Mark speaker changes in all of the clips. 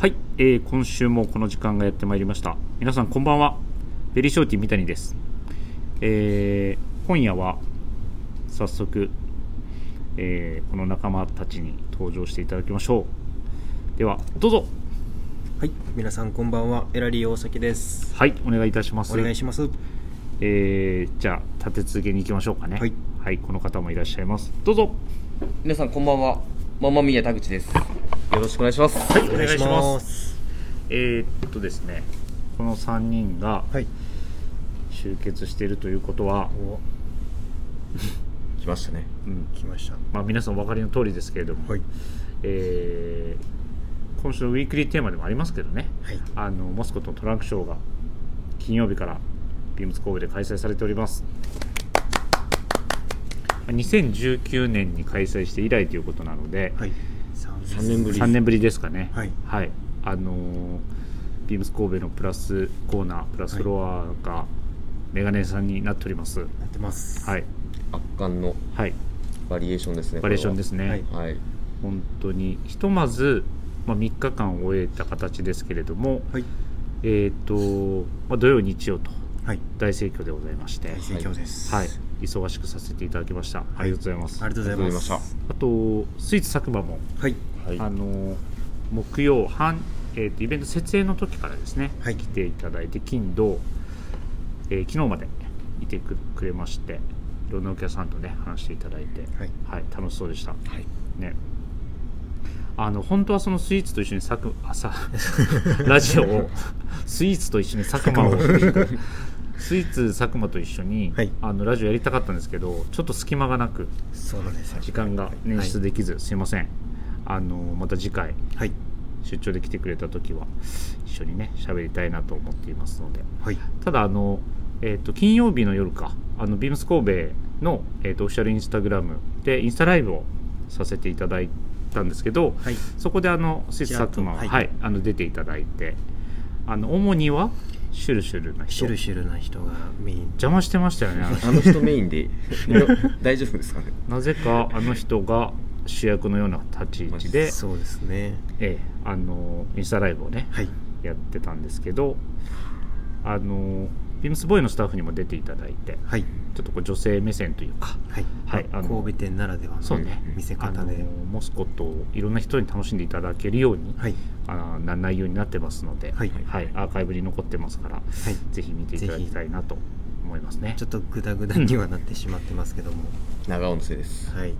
Speaker 1: はい、えー今週もこの時間がやってまいりました。皆さんこんばんは。ベリーショーティー三谷です、えー今夜は早速、えーこの仲間たちに登場していただきましょう。ではどうぞ。
Speaker 2: はい、皆さんこんばんは、エラリー大崎です。
Speaker 1: はいお願いいたします。
Speaker 2: お願いします。
Speaker 1: えーじゃあ立て続けに行きましょうかね。
Speaker 2: はい、
Speaker 1: この方もいらっしゃいます。どうぞ。
Speaker 3: 皆さんこんばんは。ママミヤ田口ですよろしくお願いします
Speaker 1: はいお願いします
Speaker 2: す。
Speaker 1: えーっとですねこの3人が
Speaker 2: はい。
Speaker 1: 集結しているということは、
Speaker 2: お、
Speaker 3: 来ましたね
Speaker 1: うん
Speaker 2: 来ました。
Speaker 1: まあ、皆さんお分かりの通りですけれども、
Speaker 2: はい。
Speaker 1: えー今週のウィークリーテーマでもありますけどね
Speaker 2: はい。
Speaker 1: あのモスコットのトランクショーが金曜日からビームス神戸で開催されております2019年に開催して以来ということなので、
Speaker 2: はい。三
Speaker 3: 三年ぶり。
Speaker 1: 3年ぶりですかね。
Speaker 2: はい。
Speaker 1: あのービームス神戸のプラスコーナープラスフロアがメガネさんになっております。
Speaker 2: なってます。
Speaker 1: はい。
Speaker 3: 圧巻の
Speaker 1: はい。
Speaker 3: バリエーションですね
Speaker 1: バリエーションですね、
Speaker 2: はい。
Speaker 3: はい。
Speaker 1: 本当に。ひとまず、まあ、3日間終えた形ですけれども、
Speaker 2: はい。
Speaker 1: えっ、と、まあ、土曜日曜と
Speaker 2: はい。
Speaker 1: 大盛況でございまして、
Speaker 2: 大盛況です。
Speaker 1: はい、忙しくさせていただきました。ありがとうございます。
Speaker 2: ありがとうございます。
Speaker 3: ありがとう
Speaker 1: あとスイーツ佐久間も、
Speaker 2: はい。
Speaker 3: はい。
Speaker 1: あの木曜半、えーとイベント設営の時からですね、
Speaker 2: はい。
Speaker 1: 来ていただいて金土、えー昨日までいてくくれましていろんなお客さんとね話していただいて、
Speaker 2: はい。
Speaker 1: はい、楽しそうでした。
Speaker 3: はい。
Speaker 1: ね。あの本当はそのスイーツと一緒に佐久朝 ラジオをスイーツと一緒に佐久間を スイーツ佐久間と一緒に、
Speaker 2: はい。
Speaker 1: あのラジオやりたかったんですけどちょっと隙間がなく
Speaker 2: そうなんですよ。
Speaker 1: 時間が捻出できず、すいませんあのまた次回
Speaker 2: はい。
Speaker 1: 出張で来てくれた時は一緒にね喋りたいなと思っていますので
Speaker 2: はい。
Speaker 1: ただあの、えー、と金曜日の夜かあのビームス神戸の、えー、とオフィシャルインスタグラムでインスタライブをさせていただいたんですけど、
Speaker 2: はい。
Speaker 1: そこであのスイーツ佐久間は、い
Speaker 2: はい
Speaker 1: あの出ていただいてあの主にはシュルシュルな人
Speaker 2: シュルシュルな人がメイン。
Speaker 1: 邪魔してましたよねあの人
Speaker 3: あの人メインで 大丈夫ですかね
Speaker 1: なぜかあの人が主役のような立ち位置で、
Speaker 2: そうですね。
Speaker 1: ええあのインスタライブをね、
Speaker 2: はい。
Speaker 1: やってたんですけどあのビームスボーイのスタッフにも出ていただいて
Speaker 2: はい。
Speaker 1: ちょっとこう女性目線というか
Speaker 2: はい。
Speaker 1: はいあの
Speaker 2: 神戸店ならではの
Speaker 1: そうね
Speaker 2: 見せ方で。
Speaker 1: モスコットをいろんな人に楽しんでいただけるように、
Speaker 2: はい。
Speaker 1: あな内容になってますので、
Speaker 2: はい
Speaker 1: アーカイブに残ってますから、
Speaker 2: はい。
Speaker 1: ぜひ見ていただきたいなと思いますね。
Speaker 2: ちょっとグダグダにはなってしまってますけども。
Speaker 3: 長尾のせいです。
Speaker 2: はい。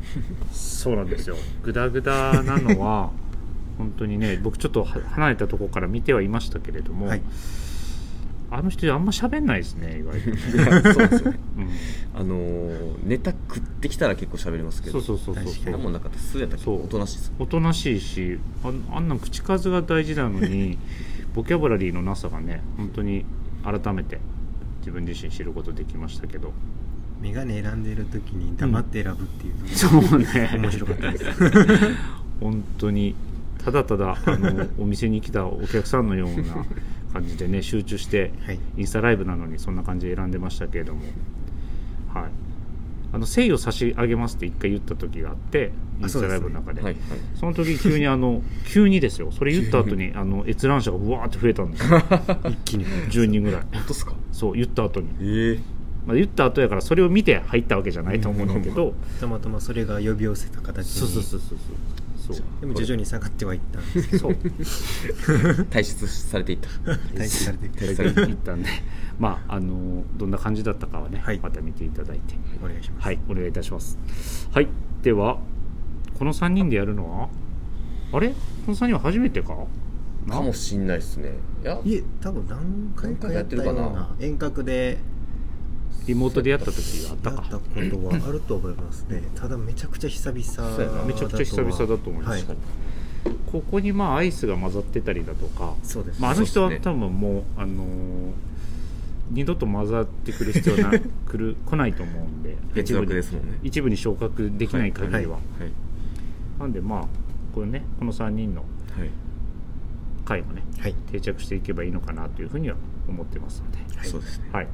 Speaker 1: そうなんですよ。グダグダなのは 本当にね僕ちょっとは離れたところから見てはいましたけれども、
Speaker 2: はい。
Speaker 1: あの人あんま喋んないですね意外とね、
Speaker 3: い やそうですよね。
Speaker 1: うん。
Speaker 3: あのーネタ食ってきたら結構喋りますけど
Speaker 1: そうそうそうそう
Speaker 3: 何もなかった素やったら結構おとなしいです
Speaker 1: おとなしいしああんな口数が大事なのに ボキャブラリーのなさがね本当に改めて自分自身知ることできましたけど。
Speaker 2: メガネ選んでる時に黙って選ぶっていうのが、
Speaker 1: そうね。
Speaker 2: 面白かったです。
Speaker 1: 本当にただただあのお店に来たお客さんのような感じでね 集中して
Speaker 2: はい。
Speaker 1: インスタライブなのにそんな感じで選んでましたけれども。はいあの誠意を差し上げますって一回言った時があってインスタライブの中で。
Speaker 3: はいはい。
Speaker 1: その時急にあの急にですよ。それ言った後にあの閲覧者がうわーって増えたんですよ。
Speaker 2: 一気に。
Speaker 1: 10人ぐらい。
Speaker 3: 本当っすか？
Speaker 1: そう言った後に、
Speaker 3: ええ。
Speaker 1: まあ、言った後やからそれを見て入ったわけじゃないと思うんだけど。
Speaker 2: たまたまそれが呼び寄せた形に。
Speaker 1: そうそうそうそうそう。
Speaker 2: でも徐々に下がってはいったんですけど、
Speaker 1: そう。
Speaker 3: 退出されていった。
Speaker 2: 退治されていく。
Speaker 1: 大体言ったんで。まああのどんな感じだったかはね、
Speaker 2: はい。
Speaker 1: また見ていただいて。
Speaker 2: お願いします。
Speaker 1: はいお願いいたします。はいではこの3人でやるのは？あれ？この3人は初めてか？な？
Speaker 3: かもしんないですね。いや
Speaker 2: いえ、多分何回かやったよう
Speaker 3: 何回かやってるか
Speaker 2: な
Speaker 3: な？
Speaker 2: 遠隔で
Speaker 1: リモートでやった時があったか。
Speaker 2: やったことはあると思いますね。ただめちゃくちゃ久々
Speaker 3: そうやな。
Speaker 1: めちゃくちゃ久々だと思います、
Speaker 2: はい。
Speaker 1: ここにまあアイスが混ざってたりだとか、
Speaker 2: そうです。
Speaker 1: まあ、あの人は多分もう、あのー二度と混ざってくる必要な 来る来ないと思うんで
Speaker 3: 別枠ですもんね。
Speaker 1: 一部に昇格できない限りは、
Speaker 2: はい
Speaker 3: はい
Speaker 1: なんでまあこれねこの3人の
Speaker 3: はい。
Speaker 1: 回もね
Speaker 2: はい。
Speaker 1: 定着していけばいいのかなというふうには思ってますので、
Speaker 2: はい。
Speaker 3: そうですね。
Speaker 1: はい、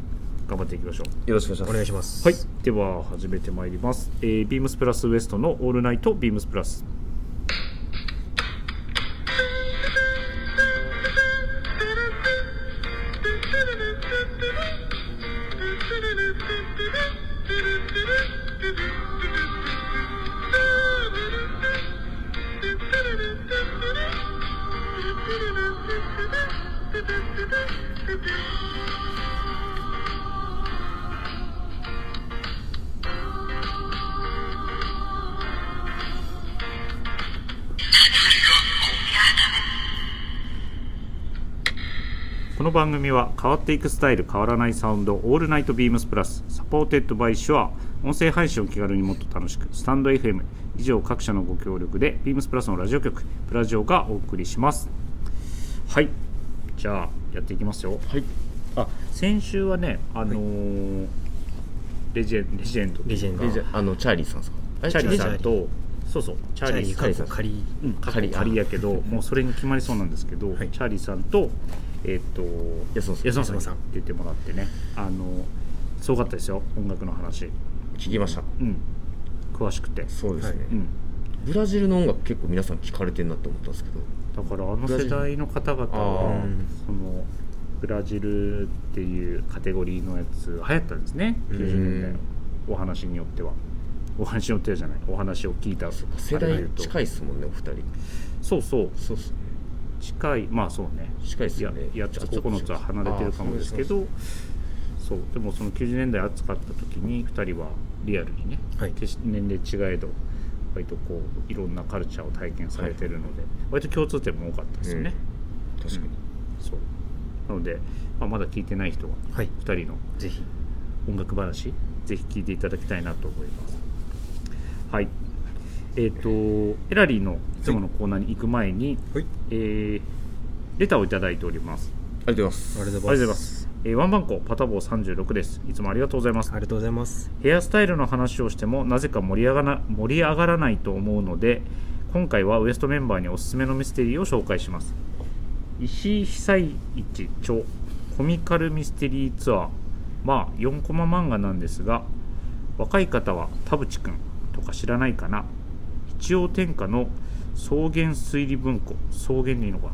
Speaker 1: 頑張っていきましょう。
Speaker 3: よろしくお願いします。
Speaker 1: はい、では始めてまいります、えー、ビームスプラスウエストのオールナイトビームスプラス変わっていくスタイル変わらないサウンド All Night BEAMS PLUS supported by SHURE 音声配信を気軽にもっと楽しくスタンド FM 以上各社のご協力でビームスプラスのラジオ局プラジオがお送りします。はい。じゃあやっていきますよ。
Speaker 3: はい。
Speaker 1: あ先週はねあのーレジェンレジェンド。
Speaker 2: レジェンド。
Speaker 3: ああのチャーリーさんですか？
Speaker 1: チャーリーさんとそうそう。チャーリーさん。やけどもうそれに決まりそうなんですけど、
Speaker 2: はい。
Speaker 1: チャーリーさんとえっ、と
Speaker 3: 安野さん。
Speaker 1: 安野さんに
Speaker 2: 安野さん
Speaker 1: 出てもらってね。あのすごかったですよ音楽の話。
Speaker 3: 聞きました。
Speaker 1: うん。詳しくて。
Speaker 3: そうですね、
Speaker 2: はい。
Speaker 1: うん。
Speaker 3: ブラジルの音楽結構皆さん聞かれてるなって思ったんですけど。
Speaker 1: だからあの世代の方々
Speaker 3: あ
Speaker 1: は
Speaker 3: ー。
Speaker 1: そのブラジルっていうカテゴリーのやつ流行ったんですね。
Speaker 3: うん。
Speaker 1: 90年代のお話によっては。お話によってはじゃない。お話を聞いた。
Speaker 3: 世代近
Speaker 1: い
Speaker 3: いですもんねお二人。
Speaker 1: そうそう。
Speaker 3: そうっすね
Speaker 1: 近いまあそうね。
Speaker 3: 近いっすよね。
Speaker 1: や8つ9つは離れてるかもですけどそうでもその90年代暑かった時に2人はリアルにね、
Speaker 2: はい。
Speaker 1: 決して年齢違えど割とこういろんなカルチャーを体験されてるので、割と共通点も多かったですよね、
Speaker 3: 確かに、
Speaker 1: そう。なので、まあ、まだ聞いてない人は
Speaker 2: はい。
Speaker 1: 2人の
Speaker 2: ぜひ。
Speaker 1: 音楽話ぜひ聞いていただきたいなと思います。はいえっ、とエラリーのいつものコーナーに行く前に、
Speaker 2: はい
Speaker 1: えーレターをいただいております
Speaker 3: ありがとうございます
Speaker 2: ありがとう
Speaker 1: ありがとうございます。えーワンバンコパタボー36です。いつもありがとうございます
Speaker 2: あ。りがとうございます
Speaker 1: ヘアスタイルの話をしてもなぜか盛り上がな盛り上がらないと思うので、今回はウエストメンバーにおすすめのミステリーを紹介します。石井久一著コミカルミステリーツアー。まあ4コマ漫画なんですが、若い方は田淵くんとか知らないかな。一応天下の草原推理文庫、草原でいいのかな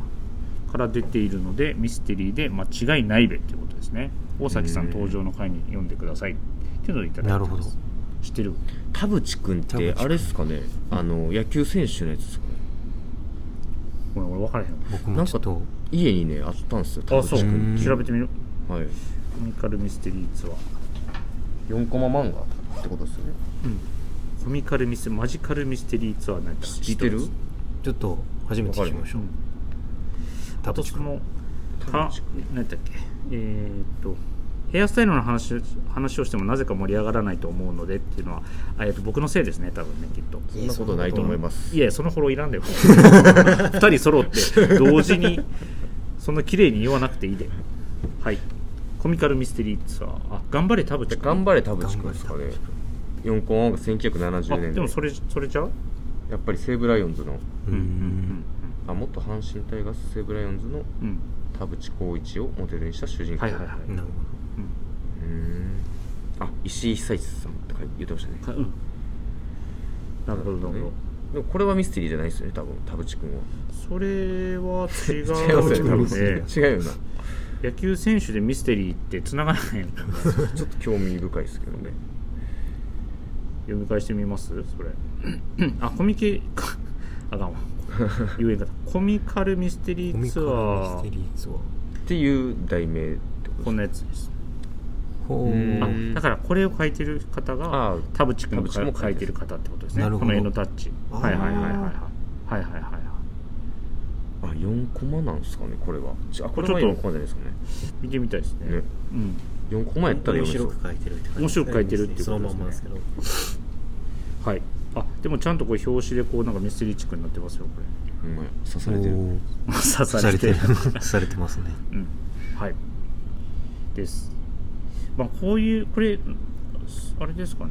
Speaker 1: から出ているのでミステリーで間違いないべっていうことですね。大崎さん登場の回に読んでください。っていうのをいただいて
Speaker 2: なるほど。
Speaker 1: 知ってる？
Speaker 3: 田淵君ってあれですかね？あの野球選手のやつですかね？
Speaker 1: ごめん俺分からへん
Speaker 2: 僕もちょっと。
Speaker 3: 家にねあったんですよ田
Speaker 1: あそう。
Speaker 3: 淵
Speaker 2: うん
Speaker 3: 君。
Speaker 1: 調べてみる
Speaker 3: はい。
Speaker 1: コミカルミステリーツアー。
Speaker 3: 4コマ漫画ってことですよね
Speaker 1: コミカルミスマジカルミステリーツアーなんだ。
Speaker 3: 知ってる？
Speaker 2: ちょっと初めて聞きましょう。
Speaker 1: あとその
Speaker 3: 田
Speaker 1: か
Speaker 3: 淵君。
Speaker 1: 何だっけ。えーっとヘアスタイルの話話をしてもなぜか盛り上がらないと思うのでっていうのはあえっと僕のせいですね多分ねきっと。
Speaker 3: そんなことないと思います。
Speaker 1: いやそのフォローいらんだよ。二人揃って同時にそんな綺麗に言わなくていいで。はい。コミカルミステリーツアー。あ頑張れ田淵君。
Speaker 3: 頑張れ田淵君。ですかね4コマ漫画1970
Speaker 1: あ
Speaker 3: 年代
Speaker 1: でもそれそれじゃう？
Speaker 3: やっぱり西武ライオンズの。
Speaker 2: うん。
Speaker 1: うん。
Speaker 3: あ元阪神タイガース西武ライオンズの田淵光一をモデルにした主人公。
Speaker 1: はいはいはい、
Speaker 2: なる
Speaker 3: うーん。あ石井久一さんって言ってましたね。
Speaker 1: かうん。なるほどなるほど。
Speaker 3: でもこれはミステリーじゃないですよね多分田淵君は。
Speaker 1: それは違
Speaker 3: 違いますよ
Speaker 1: う多分。
Speaker 3: ね
Speaker 1: ね。
Speaker 3: 違うよな。
Speaker 1: 野球選手でミステリーって繋がらない
Speaker 3: ちょっと興味深いですけどね
Speaker 1: 読み返してみます？それ。あコミケか あかんわ。言えんかった。コミカルミステリーツアー。
Speaker 2: コミカルミステリーツアー
Speaker 3: っていう題名ってこと
Speaker 1: こんなやつです。
Speaker 2: ほう。
Speaker 3: うん。
Speaker 1: あだからこれを書いてる方
Speaker 3: あ
Speaker 1: が
Speaker 3: あ
Speaker 1: 田淵君
Speaker 3: も
Speaker 1: 書いてる。方ってことですね。
Speaker 2: なるほど。
Speaker 1: この絵のタッチ。はいはいはいはいはいはいはいはいはい。
Speaker 3: あ4コマなんですかねこれは。あこれは
Speaker 1: これちょっと
Speaker 3: 4コマじゃないですかね。
Speaker 1: 見てみたいですね。
Speaker 3: ね。
Speaker 1: うん
Speaker 3: 4コマやったら
Speaker 2: 面白く書いてるって感じ
Speaker 1: 面白く書いてるっていうことですね。
Speaker 2: そのまんまですけど
Speaker 1: はい。あでもちゃんとこれ表紙でこうなんかミステリーチックになってますよこ
Speaker 3: ほん。まや刺されてる。
Speaker 1: 刺
Speaker 2: 刺されてる。刺されてますね。
Speaker 1: うん。はい。です。まあこういうこれあれですかね。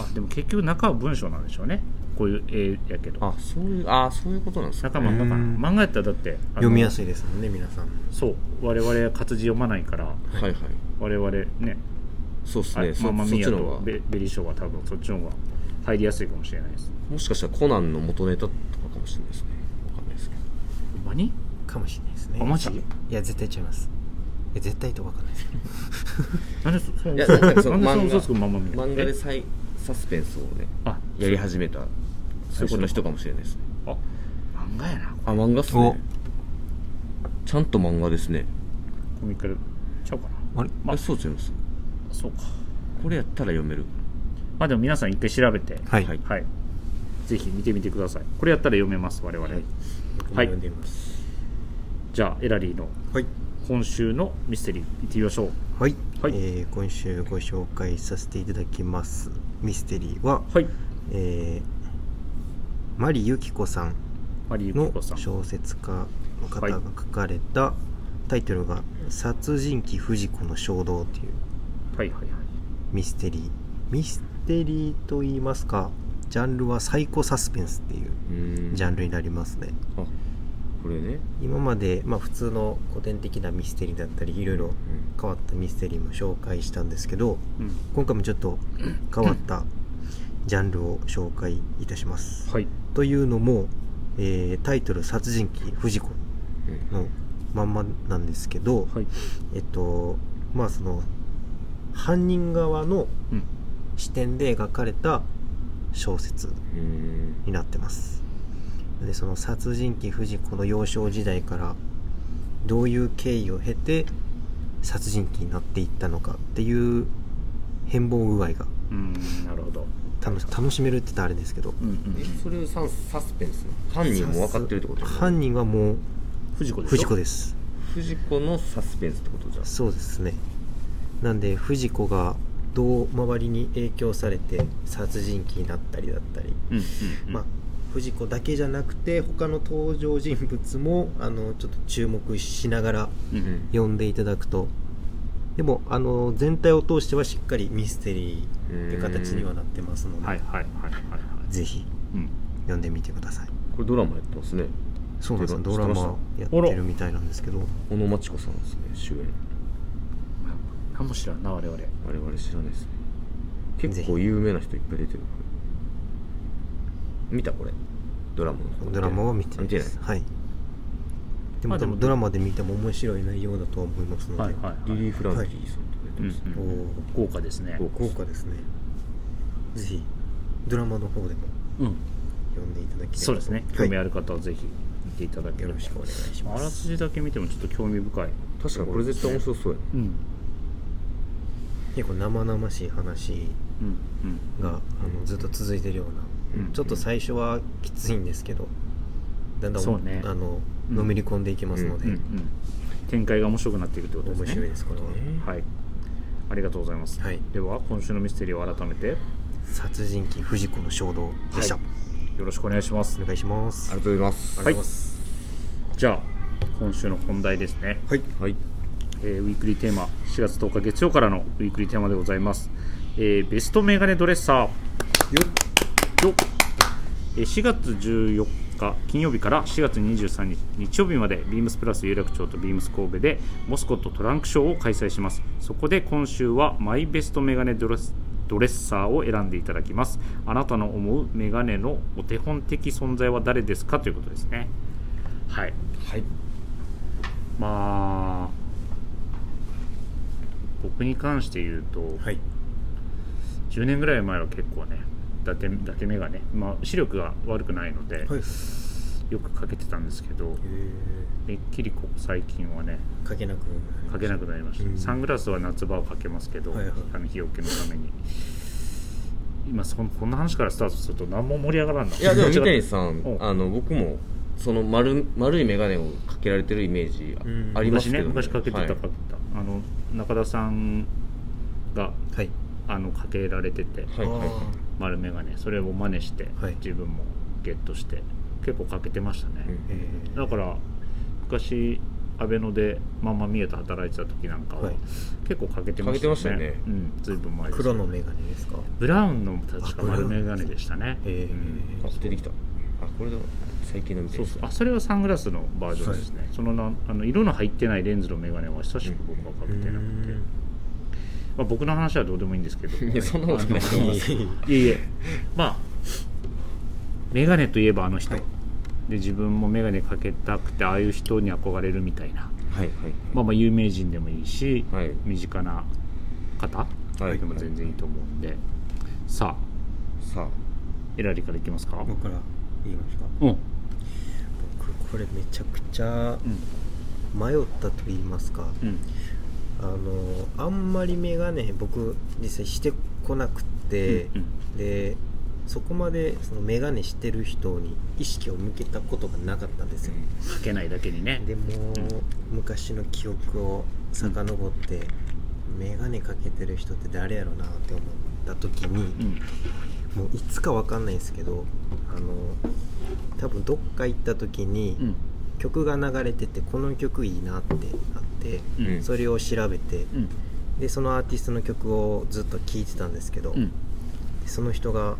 Speaker 1: あでも結局中は文章なんでしょうね。こういう絵やけど。
Speaker 3: あそういうあそういうことなんですか。
Speaker 1: 中漫画漫画やったらだって
Speaker 2: 読みやすいですもんね皆さん。
Speaker 1: そう。我々活字読まないから。
Speaker 3: はいはい。
Speaker 1: 我々ね
Speaker 3: そうです
Speaker 1: あ
Speaker 3: ねそそっ
Speaker 1: ママミヤ
Speaker 3: ちの方が。
Speaker 1: とベベリーショーは多分そっちの方が入りやすいかもしれないです。
Speaker 3: もしかしたらコナンの元ネタとかかもしれないですね。わかんないですけど
Speaker 1: ほんまに
Speaker 2: かもしれないですね
Speaker 1: あマジ？
Speaker 2: いや絶対違います。え絶対とわかんないです。
Speaker 1: なんでそそ
Speaker 3: いやなんかそ漫画。漫画で
Speaker 1: え？
Speaker 3: サイサスペンスをね
Speaker 1: あ
Speaker 3: やり始めた
Speaker 1: そういうこと？
Speaker 3: 最初の人かもしれないですね。
Speaker 1: あ漫画やな。
Speaker 3: あ漫画っすね。ちゃんと漫画ですね。
Speaker 1: コミカル。ちゃうかな。
Speaker 2: あれ？
Speaker 1: まあ
Speaker 3: あそうちゃいます
Speaker 1: そうか。
Speaker 3: これやったら読める。
Speaker 1: まあでも皆さん一回調べて。
Speaker 2: はい、
Speaker 3: はい。
Speaker 1: はい。ぜひ見てみてください。これやったら読めます我々、
Speaker 3: はい。
Speaker 2: 僕も読んでみます。
Speaker 1: じゃあエラリーの
Speaker 2: はい。
Speaker 1: 今週のミステリー行ってみましょう。
Speaker 2: はい、
Speaker 1: はい。
Speaker 2: えー今週ご紹介させていただきます。ミステリーは、
Speaker 1: はい。
Speaker 2: えー、マリユキコさん
Speaker 1: マリーユキ
Speaker 2: の
Speaker 1: コさん。
Speaker 2: 小説家の方が書かれた、タイトルが「殺人鬼藤子の衝動」という
Speaker 1: はいはいはい。
Speaker 2: ミステリー。ミステリーと言いますかジャンルはサイコサスペンスっていうジャンルになりますね。
Speaker 3: あこれね。
Speaker 2: 今まで、まあ、普通の古典的なミステリーだったりいろいろ変わったミステリーも紹介したんですけど
Speaker 1: うん。
Speaker 2: 今回もちょっと変わった ジャンルを紹介いたします。
Speaker 1: はい。
Speaker 2: というのも、えータイトル「殺人鬼藤子
Speaker 3: うん」
Speaker 2: のまんまなんですけど、
Speaker 1: はい。
Speaker 2: えっとまあその犯人側の
Speaker 1: うん。
Speaker 2: 視点で描かれた小説になってます。でその殺人鬼藤子の幼少時代からどういう経緯を経て殺人鬼になっていったのかっていう変貌具合が
Speaker 1: うんなるほど。
Speaker 2: 楽し楽しめるって言ったらあれですけど。
Speaker 1: うんうん
Speaker 3: えそれササスペンス？犯人も分かってるってこと？
Speaker 2: 犯人はもう
Speaker 1: 藤子でしょ？
Speaker 2: 藤子です。
Speaker 3: 藤子のサスペンスってことじゃん。
Speaker 2: そうですねなんで藤子がどう周りに影響されて殺人鬼になったりだったり、
Speaker 1: うんうんうん。
Speaker 2: まあ藤子だけじゃなくて他の登場人物もあのちょっと注目しながら
Speaker 1: うんうん。
Speaker 2: 読んでいただくと。でもあの全体を通してはしっかりミステリーって形にはなってますので、
Speaker 1: はいはいはい
Speaker 2: ぜひ
Speaker 1: うん。
Speaker 2: 読んでみてください。
Speaker 3: これドラマやってますね。
Speaker 2: そうなんですよ。ドラマやってるみたいなんですけど。
Speaker 3: 小野真知子さんですね主演
Speaker 1: かもしらんな我々。
Speaker 3: 我々知らないですね。結構有名な人いっぱい出てる。見たこれ。ドラマの
Speaker 2: ドラマは見てない
Speaker 3: 見てない。
Speaker 2: ですはい。でも
Speaker 1: あでも
Speaker 2: 多分ドラマで見ても面白い内容だとは思いますので、
Speaker 1: はいはいはい。
Speaker 3: リリー・フランキーさんとか出てますね、
Speaker 1: うんうん豪華ですね。
Speaker 3: 豪
Speaker 2: 豪華ですね。ぜひドラマの方でも
Speaker 1: うん。
Speaker 2: 読んでいただければと。
Speaker 1: そうですね。
Speaker 2: はい。
Speaker 1: 興味ある方はぜひ見ていただければ
Speaker 2: よろしくお願いします。
Speaker 1: あらすじだけ見てもちょっと興味深い。
Speaker 3: 確かにこれ絶対面白そうや
Speaker 1: うん
Speaker 2: 結構生々しい話
Speaker 1: うんうん。
Speaker 2: があのずっと続いてるような、
Speaker 1: うん
Speaker 2: ちょっと最初はきついんですけどだんだん
Speaker 1: そうね。
Speaker 2: あの
Speaker 1: うん。
Speaker 2: のめり込んでいきますので、
Speaker 1: うんうん展開が面白くなっていくってことですね。
Speaker 2: 面白いですこれは、
Speaker 1: はい。ありがとうございます、
Speaker 2: はい。
Speaker 1: では今週のミステリーを改めて。よ
Speaker 2: 殺人鬼藤子の衝動でした、
Speaker 1: はろしくお願いします。
Speaker 2: お願いします。
Speaker 3: ありがとうございます。
Speaker 1: はい。じゃあ今週の本題ですね、
Speaker 2: はい。
Speaker 3: はい
Speaker 1: えーウィークリーテーマ4月10日月曜からのウィークリーテーマでございます、えーベストメガネドレッサー。よっ。えー4月14日金曜日から4月23日日曜日までビームスプラス有楽町とビームス神戸でモスコットトランクショーを開催します。そこで今週はマイベストメガネドレスドレッサーを選んでいただきます。あなたの思うメガネのお手本的存在は誰ですか？ということですね。はい。
Speaker 3: はい。
Speaker 1: まあ僕に関して言うと、
Speaker 2: はい。
Speaker 1: 10年ぐらい前は結構ね伊達伊達眼鏡、まあ、視力が悪くないので、
Speaker 2: はい。
Speaker 1: よくかけてたんですけどめっきりここ最近はね
Speaker 2: かけなく
Speaker 1: かけなくなりました、
Speaker 2: うん。
Speaker 1: サングラスは夏場はかけますけど、
Speaker 2: はいはい。
Speaker 1: あの日よけのために。今そんこんな話からスタートすると何も盛り上がらんな。い
Speaker 3: やでも三谷さん
Speaker 1: う。ん
Speaker 3: あの僕もその丸丸い眼鏡をかけられてるイメージ
Speaker 2: うん
Speaker 3: あります
Speaker 1: 昔ね
Speaker 3: けど、
Speaker 1: 昔かけてた、
Speaker 3: はい
Speaker 1: かたあの中田さんが
Speaker 2: はい。
Speaker 1: あのかけられてて、
Speaker 3: はいはい。
Speaker 2: あ
Speaker 1: 丸眼鏡それを真似して、
Speaker 2: はい。
Speaker 1: 自分もゲットして結構かけてましたね、だから昔アベノでママミエと働いてた時なんかは、
Speaker 2: はい。
Speaker 1: 結構かけてました
Speaker 3: かけてましたよね。
Speaker 1: うんずいぶん前です。
Speaker 2: 黒の眼鏡ですか？
Speaker 1: ブラウンの確か丸眼鏡でしたね。
Speaker 2: えー。
Speaker 3: あ出てきたあこれだ最近の見て
Speaker 1: そうそう。あそれはサングラスのバージョンですね、そのなあの色の入ってないレンズの眼鏡は久しく僕はかけてなくて、
Speaker 2: うん。
Speaker 1: まあ、僕の話はどうでもいいんですけど。
Speaker 3: いやそんなことないい
Speaker 1: えいえ。まあ眼鏡といえばあの人、
Speaker 2: はい。
Speaker 1: で自分も眼鏡かけたくてああいう人に憧れるみたいな。
Speaker 3: はいはい。
Speaker 1: まあまあ有名人でもいいし、
Speaker 3: はい。
Speaker 1: 身近な方
Speaker 3: はい。
Speaker 1: でも全然いいと思うんで、さあ。
Speaker 3: さあ。
Speaker 1: エラリからいきますか。
Speaker 2: 僕から言いますか？
Speaker 1: うん。
Speaker 2: 僕これめちゃくちゃ迷ったと言いますか、
Speaker 1: うん。
Speaker 2: あのあんまり眼鏡僕実際してこなくて、
Speaker 1: うん
Speaker 2: でそこまでその眼鏡してる人に意識を向けたことがなかったんですよ、
Speaker 1: かけないだけにね。
Speaker 2: でも、昔の記憶を遡って、眼鏡かけてる人って誰やろなって思った時に、
Speaker 1: うん
Speaker 2: もういつかわかんないんですけどあの多分どっか行った時に、
Speaker 1: うん。
Speaker 2: 曲が流れててこの曲いいなってなって、
Speaker 1: うん。
Speaker 2: それを調べて
Speaker 1: うん。
Speaker 2: でそのアーティストの曲をずっと聴いてたんですけど、
Speaker 1: うん。
Speaker 2: その人が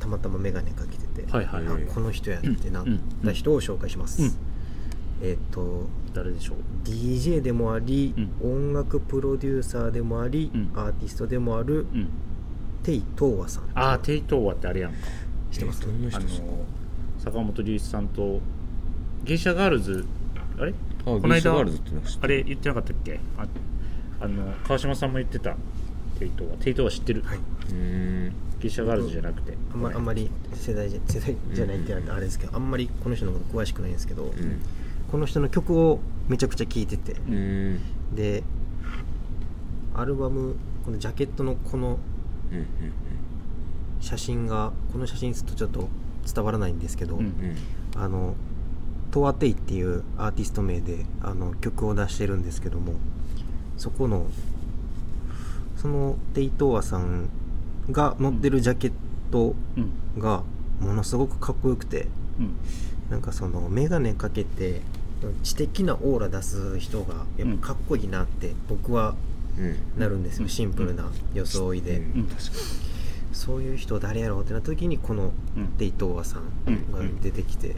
Speaker 2: たまたま眼鏡かけてて、
Speaker 1: はいはいはい
Speaker 2: あこの人やってなった人を紹介します、
Speaker 1: うん。
Speaker 2: えっ、と
Speaker 1: 誰でしょう
Speaker 2: ？DJ でもあり、
Speaker 1: う
Speaker 2: 音楽プロデューサーでもあり、
Speaker 1: うん。
Speaker 2: アーティストでもある、
Speaker 1: うん
Speaker 2: テイ・トーワさん。
Speaker 1: ああテイトーワってあれやんか。
Speaker 2: 知ってます、
Speaker 3: どんな
Speaker 1: あの坂本龍一さんと芸者ガールズあれ？
Speaker 3: あ
Speaker 1: この間あれ言ってなかったっけ？ああの川島さんも言ってたテイトーワテイトーワ知ってる、
Speaker 2: はい、
Speaker 3: うー。ん
Speaker 1: 芸者ガールズじゃなくて。
Speaker 2: あんまあんまり世代じゃ世代じゃないってあれですけど、あんまりこの人のこと詳しくないんですけど、
Speaker 3: うん。
Speaker 2: この人の曲をめちゃくちゃ聴いてて、
Speaker 3: うーん。
Speaker 2: でアルバムこのジャケットのこの
Speaker 3: うんうん
Speaker 2: 写真がこの写真するとちょっと伝わらないんですけど、
Speaker 1: うん
Speaker 3: うん。
Speaker 2: あのトアテイっていうアーティスト名であの曲を出してるんですけどもそこのそのテイトーアさんが乗ってるジャケット
Speaker 1: うん。
Speaker 2: がものすごくかっこよくて
Speaker 1: うん。
Speaker 2: なんかその眼鏡かけて知的なオーラ出す人がやっぱかっこいいなって僕は
Speaker 3: うん
Speaker 2: なるんですよ、
Speaker 1: うん
Speaker 2: シンプルな装いで、そういう人誰やろうってなった時にこの
Speaker 1: うん。
Speaker 2: テイトーアさんが出てきて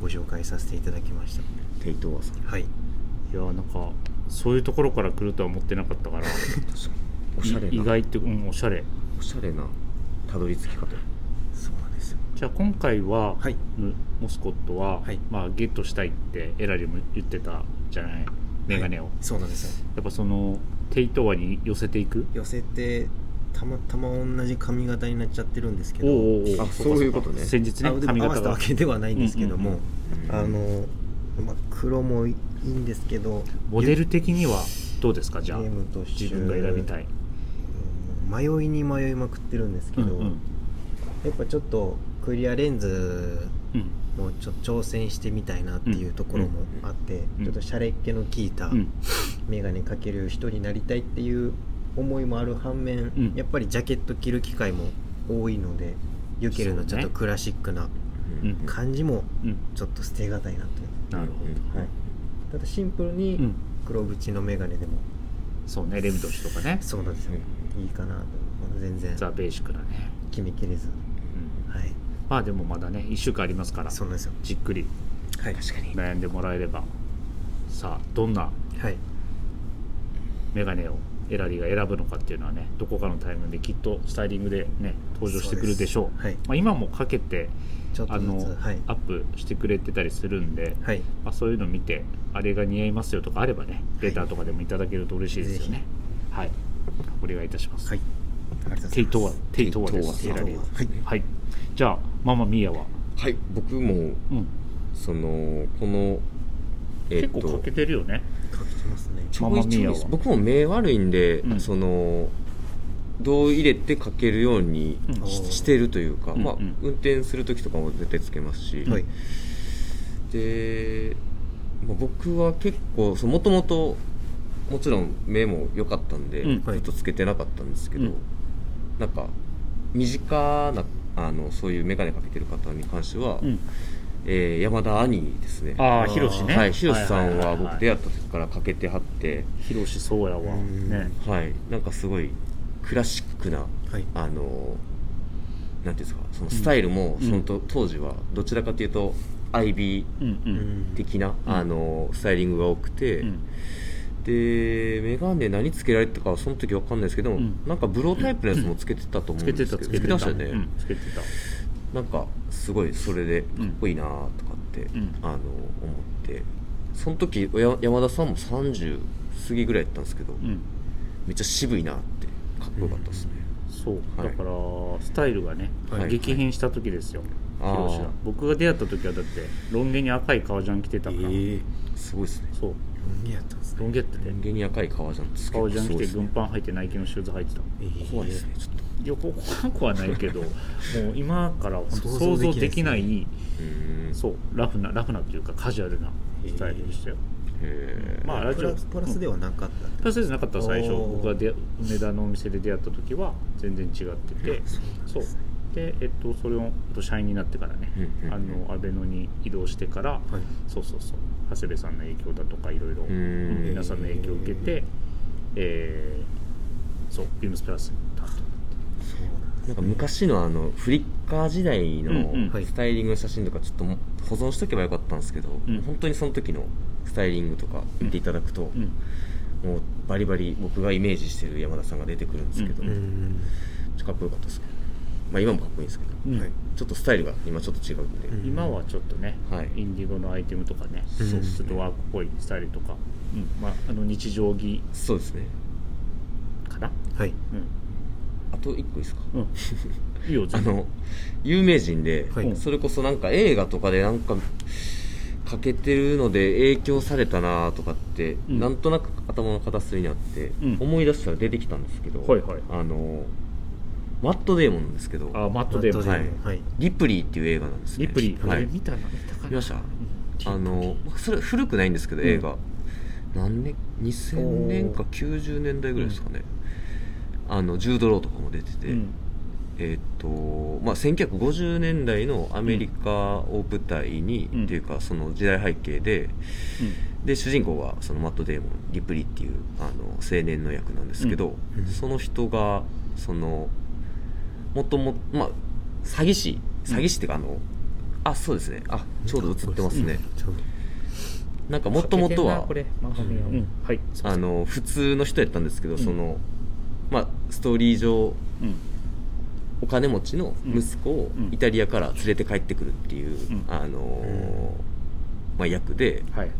Speaker 2: ご紹介させていただきました。
Speaker 3: にテイトーワさん。
Speaker 2: はい。
Speaker 1: いやなんかそういうところから来るとは思ってなかったから。
Speaker 3: おしゃれな。
Speaker 1: 意外ってうんおしゃれ。
Speaker 3: おしゃれなたどり着き方。
Speaker 2: そうなんです。よ
Speaker 1: じゃあ今回は、
Speaker 2: はい。
Speaker 1: ぬモスコットは、
Speaker 2: はい。
Speaker 1: まあ、ゲットしたいってエラリも言ってたじゃないメガネを、
Speaker 2: はいそうなんですよ。
Speaker 1: やっぱそのテイトワに寄せていく？
Speaker 2: 寄せてたまたま同じ髪型になっちゃってるんですけど。
Speaker 3: あ
Speaker 1: か
Speaker 3: そういうことね。
Speaker 1: 先日ね
Speaker 2: あでも合わせた
Speaker 1: 髪型が。
Speaker 2: わけではないんですけども、
Speaker 3: うん
Speaker 2: あの、まあ、黒もいいんですけど。
Speaker 1: モデル的にはどうですか？じゃあ
Speaker 2: ゲームとして。
Speaker 1: 自分が選びたい、
Speaker 2: うん迷いに迷いまくってるんですけど、
Speaker 1: うんうん。
Speaker 2: やっぱちょっとクリアレンズ
Speaker 1: うん
Speaker 2: もちょ挑戦してみたいなっていうところもあって、
Speaker 1: うん
Speaker 2: ちょっとシャレっ気の効いた
Speaker 1: うん。
Speaker 2: 眼鏡かける人になりたいっていう思いもある反面、
Speaker 1: うん。
Speaker 2: やっぱりジャケット着る機会も多いのでユケルのちょっとクラシックな
Speaker 1: うん
Speaker 2: 感じも
Speaker 1: うん。
Speaker 2: ちょっと捨てがたいなという、
Speaker 1: なるほど、
Speaker 2: はい、ただシンプル
Speaker 1: う
Speaker 2: に
Speaker 1: ん。
Speaker 2: 黒縁の眼鏡でも。
Speaker 1: そうねレムドシとかね。
Speaker 2: そうなんですよ、いいかなと。全然
Speaker 1: ザ・ベーシックだね、
Speaker 2: 決めきれず、
Speaker 1: まあでもまだね1週間ありますから
Speaker 2: そうなんですよ。
Speaker 1: じっくり
Speaker 2: はい。確かに。
Speaker 1: 悩んでもらえればさあどんな
Speaker 2: はい。
Speaker 1: メガネをエラリーが選ぶのかっていうのはねどこかのタイミングできっとスタイリングでね登場してくるでしょう。
Speaker 2: はい。
Speaker 1: まあ、今もかけて
Speaker 2: ちょっと
Speaker 1: あの、
Speaker 2: はい。
Speaker 1: アップしてくれてたりするんで、
Speaker 2: はい。
Speaker 1: まあ、そういうの見てあれが似合いますよとかあればねレターとかでもいただけると嬉しいですよね。はい。お願いいたします、
Speaker 2: はい。ありがとうございます。
Speaker 1: テイトワテイトワです。
Speaker 3: テイトワ。
Speaker 1: エラリー
Speaker 2: はい。
Speaker 1: はいじゃあママミーヤは、
Speaker 3: はい僕も
Speaker 1: うん、
Speaker 3: そのこのえっと
Speaker 1: 結構かけてるよね。
Speaker 2: かけてますね。
Speaker 3: ちょ
Speaker 1: ママミヤは。
Speaker 3: いちょい僕も目悪いんで、
Speaker 1: うん。
Speaker 3: そのどう入れてかけるように
Speaker 1: うん。
Speaker 3: ししてるというか、まあ
Speaker 1: うん。うん
Speaker 3: 運転する時とかも絶対つけますし、
Speaker 2: はい。
Speaker 3: で、まあ、僕は結構もともともちろん目も良かったんで、
Speaker 1: うん。
Speaker 3: ずっとつけてなかったんですけど、
Speaker 1: うん
Speaker 3: なんか身近なあのそういう眼鏡かけてる方に関しては、
Speaker 1: うん。
Speaker 3: えー山田兄ですね。
Speaker 1: ああヒロシね。
Speaker 3: はい、ヒロシさんは僕出会った時からかけてはって、
Speaker 1: ヒロシそうやわ。
Speaker 2: うん。
Speaker 1: ね。
Speaker 3: はい、なんかすごいクラシックな、
Speaker 2: はい。
Speaker 3: あのなんていうんですかそのスタイルも
Speaker 1: うん。
Speaker 3: そのと、当時はどちらかというと
Speaker 1: うう
Speaker 2: んん。
Speaker 3: 的な、
Speaker 1: うん。
Speaker 3: あのスタイリングが多くて、
Speaker 1: うん
Speaker 3: で眼鏡何つけられてたかはその時わかんないですけど、
Speaker 1: うん。
Speaker 3: なんかブロータイプのやつもつけてたと思
Speaker 1: つけて
Speaker 3: うん。ですけど、
Speaker 1: たつけてた。
Speaker 3: ましたよね、
Speaker 1: うん。つけてた。
Speaker 3: なんかすごいそれでかっこいいなとかって、
Speaker 1: うん。
Speaker 3: あの思って。その時や山田さんも30過ぎぐらいやったんですけど、
Speaker 1: うん。
Speaker 3: めっちゃ渋いなってかっこよかったですね、
Speaker 1: そう。
Speaker 3: はい。
Speaker 1: だからスタイルがね、
Speaker 3: はい。
Speaker 1: 激変した時ですよ、
Speaker 3: あー。
Speaker 1: 広島僕が出会った時はだってロン毛に赤い革ジャン着てたから、
Speaker 2: え
Speaker 3: すごいですね。
Speaker 1: そう
Speaker 2: ロン毛やったんですね。
Speaker 1: ロン毛ってね
Speaker 3: 人間に赤い革ジャンって。
Speaker 1: 革ジャン着て軍パン履いてナイキのシューズ履いてた。
Speaker 2: えー
Speaker 3: 怖いですねちょっと。
Speaker 1: いや怖くはないけど もう今から本当
Speaker 2: 想
Speaker 1: 想像
Speaker 2: 像できないですね
Speaker 1: そうラフなラフなっていうかカジュアルなスタイルでしたよ、
Speaker 3: へー。
Speaker 1: まあラジオ
Speaker 2: プラスプラスではなかった。
Speaker 1: プラスじゃなかった最初。僕がで梅田のお店で出会った時は全然違って。て
Speaker 2: そうですね。
Speaker 1: そう。でえっとそれを社員になってからね。
Speaker 3: うんうん。
Speaker 1: あのアベノに移動してから、
Speaker 2: はい。
Speaker 1: そうそうそう長谷部さんの影響だとかいろいろ
Speaker 3: ん
Speaker 1: 皆さんの影響を受けてえーそうビームスプラス担当
Speaker 2: そうなん
Speaker 3: なんか昔のあのフリッカー時代のスタイリングの写真とかちょっとも保存しとけばよかったんですけど、
Speaker 1: うん。
Speaker 3: 本当にその時のスタイリングとか見ていただくと、
Speaker 1: うん。
Speaker 3: もうバリバリ僕がイメージしてる山田さんが出てくるんですけど、
Speaker 1: う
Speaker 2: ん。
Speaker 3: かっこよかったですけど、まあ、今もかっこいいんですけど、
Speaker 1: うん。
Speaker 2: はい
Speaker 3: ちょっとスタイルが今ちょっと違うんで、
Speaker 2: うん。
Speaker 1: 今はちょっとね、
Speaker 3: はい。
Speaker 1: インディゴのアイテムとかね、
Speaker 2: うん
Speaker 1: そうちょっとワークっぽいスタイルとか、うん。まあ、あの日常着
Speaker 3: そうですね。
Speaker 1: かな？
Speaker 2: はい。
Speaker 3: あと1個いいですか？
Speaker 1: うん、うん、いいよ
Speaker 3: あの有名人で、
Speaker 2: はい。
Speaker 3: それこそなんか映画とかでなんかかけてるので影響されたなとかって、
Speaker 1: うん。
Speaker 3: なんとなく頭の片隅にあって、
Speaker 1: うん。
Speaker 3: 思い出したら出てきたんですけど、
Speaker 1: はいはい。
Speaker 3: あのマット・デーモンですけど。
Speaker 1: あマットデーモン。
Speaker 3: はい。
Speaker 2: はい。
Speaker 3: リプリーっていう映画なんですね。
Speaker 1: リプリー、
Speaker 3: はい。
Speaker 1: 俺見たな見た。かな
Speaker 3: 見ました。
Speaker 1: うん
Speaker 3: あのそれ古くないんですけど
Speaker 1: うん。
Speaker 3: 映画、何年？2000年か90年代ぐらいですかね、あのジュード・ローとかも出てて、
Speaker 1: うん。
Speaker 3: えーっとまあ、1950年代のアメリカを舞台に、
Speaker 1: うん。
Speaker 3: っていうかその時代背景でで主人公はそのマット・デーモンリプリっていうあの青年の役なんですけど、
Speaker 2: うん。
Speaker 3: その人がそのもともまあ詐欺師詐欺師っていうかあの、あそうですね。あちょうど映ってますね、なんかもともとはあの普通の人やったんですけど、
Speaker 1: ん。
Speaker 3: そのまあストーリー上
Speaker 1: うん。
Speaker 3: お金持ちの息子を
Speaker 1: うん。
Speaker 3: イタリアから連れて帰ってくるっていう、
Speaker 1: ん。
Speaker 3: あのーまあ、役で
Speaker 1: はい。はい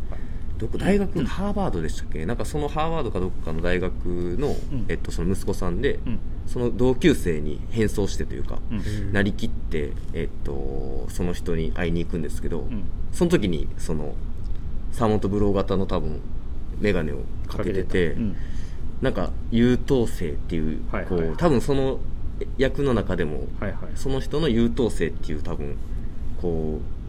Speaker 3: どこ大学、ハーバードでしたっけ？なんかそのハーバードかどっかの大学の,、
Speaker 1: ん。
Speaker 3: えっと、その息子さんで、
Speaker 1: うん。
Speaker 3: その同級生に変装してというか、
Speaker 1: うん。
Speaker 3: なりきって、えっと、その人に会いに行くんですけど、
Speaker 1: ん。
Speaker 3: その時にそのサーモントブロー型の多分眼鏡をかけてて
Speaker 1: うん。
Speaker 3: なんか優等生っていう,、
Speaker 1: はいはい。
Speaker 3: こう多分その役の中でも
Speaker 1: はいはい。
Speaker 3: その人の優等生っていう多分こう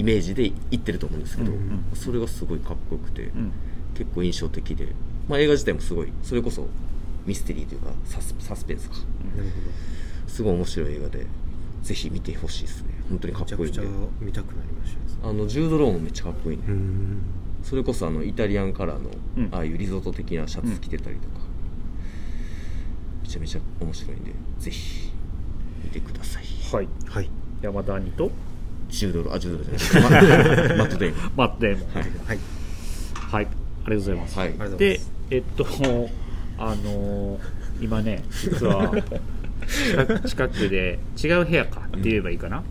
Speaker 3: イメージで言ってると思うんですけど、
Speaker 1: うんうん
Speaker 3: それがすごいかっこよくて、
Speaker 1: うん。
Speaker 3: 結構印象的で、まあ、映画自体もすごいそれこそミステリーというかサスサスペンスか。
Speaker 2: なる
Speaker 3: すごい面白い映画でぜひ見てほしいですね。本当にかっこいいんで。
Speaker 2: 見たくなりました
Speaker 3: あのジュード・ローもめっちゃかっこいいね、
Speaker 2: うん。
Speaker 3: それこそあのイタリアンカラーの、
Speaker 1: うん。
Speaker 3: ああいうリゾート的なシャツ着てたりとか、めちゃめちゃ面白いんでぜひ見てください。
Speaker 1: はい。
Speaker 2: はい。
Speaker 1: 山田兄と
Speaker 3: ジュードロあジュードロじゃないママットデイ。モン
Speaker 1: マットデーモン
Speaker 3: はい。
Speaker 2: はい。
Speaker 1: はい、ありがとうございます。
Speaker 3: はい
Speaker 1: でえっと、あのー今ね、実は近く近くで違う部屋かって言えばいいかな。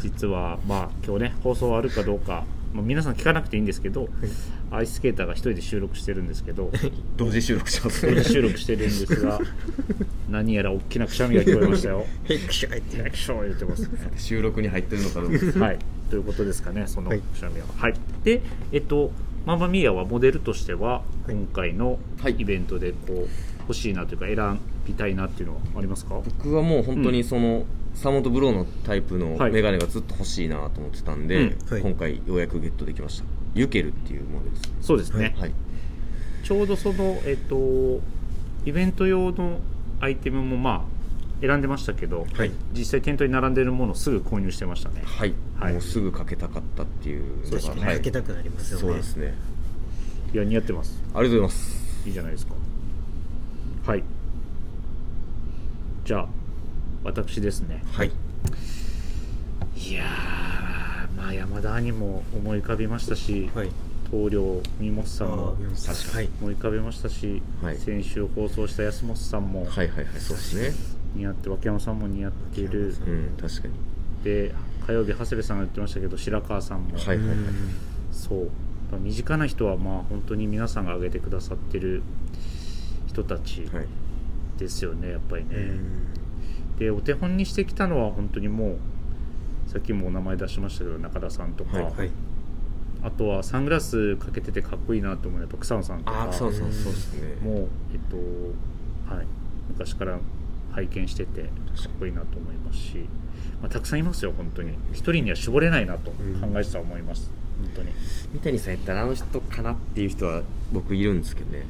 Speaker 1: 実は、まあ、今日ね、放送あるかどうか、まあ、皆さん聞かなくていいんですけど、アイススケーターが一人で収録してるんですけど、
Speaker 3: 同時収録します。
Speaker 1: 同時収録してるんですが、何やら大きなくしゃみが聞こえましたよ。
Speaker 2: ヘイクシャイって
Speaker 1: エクション言ってます。ね。
Speaker 3: 収録に入ってるのかどうか。
Speaker 1: はい、ということですかね、その
Speaker 2: はい。
Speaker 1: くしゃみは。はい、で、えっと、ママミーヤはモデルとしては、今回の
Speaker 3: はい。
Speaker 1: イベントでこう欲しいなというか、選びたいなっていうのはありますか？
Speaker 3: 僕はもう本当にその、サーモントブローのタイプの
Speaker 1: はい。
Speaker 3: メガネがずっと欲しいなと思ってたんで、
Speaker 2: うん。はい。
Speaker 3: 今回ようやくゲットできました。ユケルっていうものです。
Speaker 1: そうですね、
Speaker 3: はい。
Speaker 1: ちょうどその、えっと、イベント用のアイテムもまあ選んでましたけど、
Speaker 2: はい。
Speaker 1: 実際店頭に並んでるものをすぐ購入してましたね。
Speaker 3: はい、
Speaker 1: はい。
Speaker 3: もうすぐかけたかったっていうのが
Speaker 2: 確かに
Speaker 3: はい。
Speaker 2: かけたくなりますよね。
Speaker 3: そうですね。
Speaker 1: いや、似合ってます。
Speaker 3: ありがとうございます。
Speaker 1: いいじゃないですか。はい。じゃあ、私ですね。
Speaker 3: はい。
Speaker 1: いやー、まあ、山田にも思い浮かびましたし、
Speaker 2: はい。
Speaker 1: 棟梁三本さんも
Speaker 2: あー確かに
Speaker 1: 思い浮かべましたし、
Speaker 3: はい。
Speaker 1: 先週放送した安本さんも
Speaker 3: はいはいはいそうですね。
Speaker 1: 似合って、脇山さんも似合っている。
Speaker 3: うん確かに。
Speaker 1: で火曜日長谷部さんが言ってましたけど白川さんも、
Speaker 3: はいはいはい。
Speaker 2: うん。
Speaker 1: そう。まあ身近な人はまあ本当に皆さんが挙げてくださってる人たち。
Speaker 3: はい
Speaker 1: ですよねやっぱりね、
Speaker 2: うん。
Speaker 1: でお手本にしてきたのは本当にもうさっきもお名前出しましたけど中田さんとか、
Speaker 3: はい
Speaker 2: はい。
Speaker 1: あとはサングラスかけててかっこいいなと思うやっぱ草野さんとか。
Speaker 3: そうですね。
Speaker 1: もうえっとはい。昔から拝見しててかっこいいなと思いますし、まあ、たくさんいますよ本当に。一人には絞れないなと考えてた思います、本当に。
Speaker 3: 三谷さんやったらあの人かなっていう人は僕いるんですけどね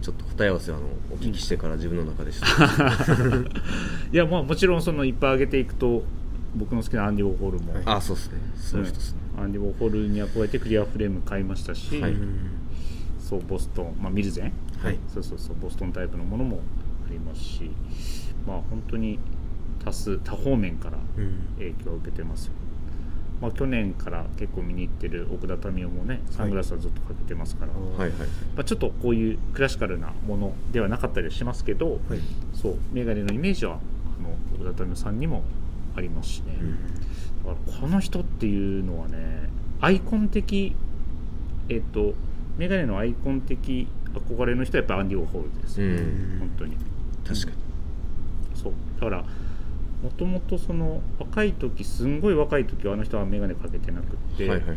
Speaker 3: ちょっと答え合わせはあのお聞きしてから自分の中でした、
Speaker 1: いやまあもちろんそのいっぱい上げていくと僕の好きなアンディ・ウォーホルも、
Speaker 2: はい。
Speaker 3: ああそうですね。その人ですね、
Speaker 1: うん。アンディ・ウォーホルに憧れてクリアフレーム買いましたし、
Speaker 3: はい。
Speaker 2: うん
Speaker 1: そうボストン、まあ、ミルゼン、
Speaker 2: はい。
Speaker 1: そうそうそうボストンタイプのものもありますし。まあ本当に多数多方面から
Speaker 2: うん。
Speaker 1: 影響を受けてますよ、まあ、去年から結構見に行ってる奥田民生もねサングラスはずっとかけてますから、
Speaker 3: はいはい
Speaker 1: まあ、ちょっとこういうクラシカルなものではなかったりはしますけど、
Speaker 2: はい。
Speaker 1: そうメガネのイメージはあの奥田民生さんにもありますしね、だからこの人っていうのはねアイコン的えっ、とメガネのアイコン的憧れの人はやっぱアンディ・ウォーホルです、
Speaker 3: うん。
Speaker 1: 本当に。
Speaker 3: 確かに。
Speaker 1: そう。だからもともとその若い時すんごい若い時はあの人は眼鏡かけてなくって、
Speaker 3: はいはいはい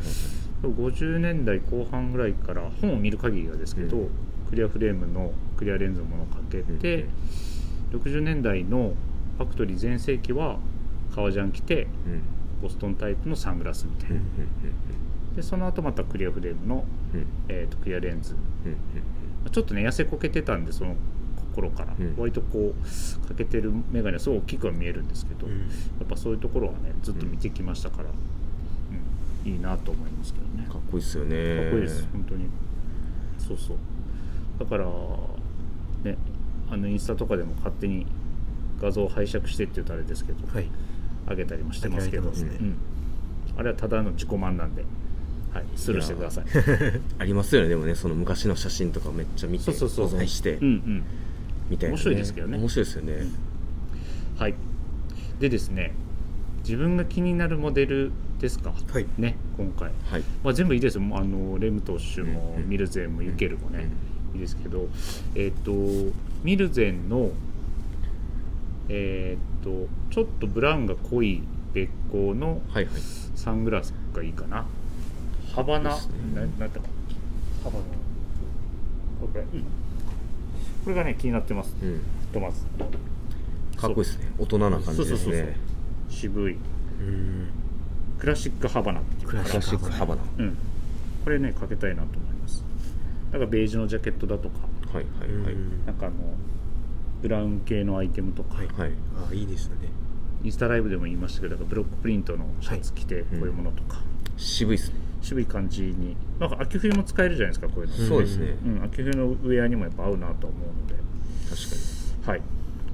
Speaker 1: 50年代後半ぐらいから本を見る限りはですけど、
Speaker 3: うん。
Speaker 1: クリアフレームのクリアレンズのものをかけて、60年代のファクトリー全盛期は革ジャン着て
Speaker 3: うん。
Speaker 1: ボストンタイプのサングラスみたいな、でその後またクリアフレームの、
Speaker 3: うん。うん
Speaker 1: えー、とクリアレンズ。
Speaker 3: うん。
Speaker 1: ちょっとね痩せこけてたんでその頃から、
Speaker 3: うん。
Speaker 1: 割とこうかけてる眼鏡はすごい大きくは見えるんですけど、
Speaker 2: うん。
Speaker 1: やっぱそういうところはねずっと見てきましたから、うんいいなと思いますけどね。
Speaker 3: かっこいいっすよね。
Speaker 1: かっこいいです本当に。そうそう。だからねあのインスタとかでも勝手に画像を拝借してって言うとあれですけど、
Speaker 2: はい。
Speaker 1: 上げたりもしてますけど
Speaker 2: 上げられてます
Speaker 1: うん、あれはただの自己満なんで、はい、スルーしてください。
Speaker 3: ありますよねでもねその昔の写真とかめっちゃ見て
Speaker 1: そうそうそう。
Speaker 3: 保存して。
Speaker 1: うんうん
Speaker 3: みたいな、
Speaker 1: 面白いですけどね。
Speaker 3: 面白いですよね、
Speaker 1: はい。でですね自分が気になるモデルですか、
Speaker 2: はい。
Speaker 1: ね今回、
Speaker 3: はい。
Speaker 1: まあ、全部いいですよ。あのレムトッシュも
Speaker 3: うんうん。
Speaker 1: ミルゼンもユケルもね、
Speaker 3: うん
Speaker 1: いいですけどえっ、とミルゼンのえっ、とちょっとブラウンが濃い別光の
Speaker 3: はいはい。
Speaker 1: サングラスがいいかな。ハバナ、
Speaker 3: そうですね
Speaker 1: ななんだかハバナ。これ、うんこれがね気になってます。
Speaker 3: うん。
Speaker 1: とまず。
Speaker 3: かっこいいですね。大人な感じです
Speaker 1: そうそうそうそう。
Speaker 3: ね
Speaker 1: 渋い。
Speaker 2: うん。
Speaker 1: クラシックハバナ
Speaker 2: クラ
Speaker 3: シックハバナ。
Speaker 1: うん。これねかけたいなと思います。だからベージュのジャケットだとか。
Speaker 3: はいはいはい、
Speaker 2: うん。
Speaker 1: なんかあのブラウン系のアイテムとか、
Speaker 2: はい
Speaker 3: はい。
Speaker 2: あいいですね。
Speaker 1: インスタライブでも言いましたけどなんかブロックプリントのシャツ着てこういうものとか、
Speaker 3: 渋いですね、
Speaker 1: 渋い感じに。なんか秋冬も使えるじゃないですかこういうの、
Speaker 2: うん。
Speaker 3: そうですね。
Speaker 1: うん、秋冬のウェアにもやっぱ合うなと思うので。
Speaker 3: 確か
Speaker 1: はい。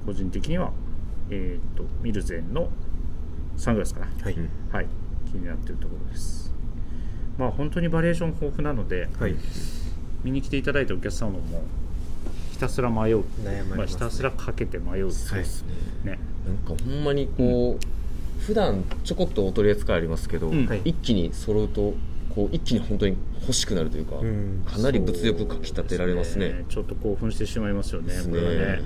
Speaker 1: 個人的にはえっ、とミルゼンのサングラスかな。
Speaker 2: はい、
Speaker 3: に、うん。
Speaker 1: はい。気になっているところです。まあ本当にバリエーション豊富なので、
Speaker 2: はい。
Speaker 1: 見に来ていただいたお客様もひたすら迷う、
Speaker 2: 悩まれますね。
Speaker 1: あ、ひたすらかけて迷う。
Speaker 2: そうです
Speaker 3: ね。
Speaker 1: ね。
Speaker 3: なんかほんまにこう、普段ちょこっとお取り扱いありますけど、
Speaker 1: うん。
Speaker 2: はい。
Speaker 3: 一気に揃うとこう一気に本当に欲しくなるというか、
Speaker 2: うん。
Speaker 3: かなり物欲かきたてられますね。
Speaker 1: ちょっと興奮してしまいますよね
Speaker 3: ね。
Speaker 1: これはね。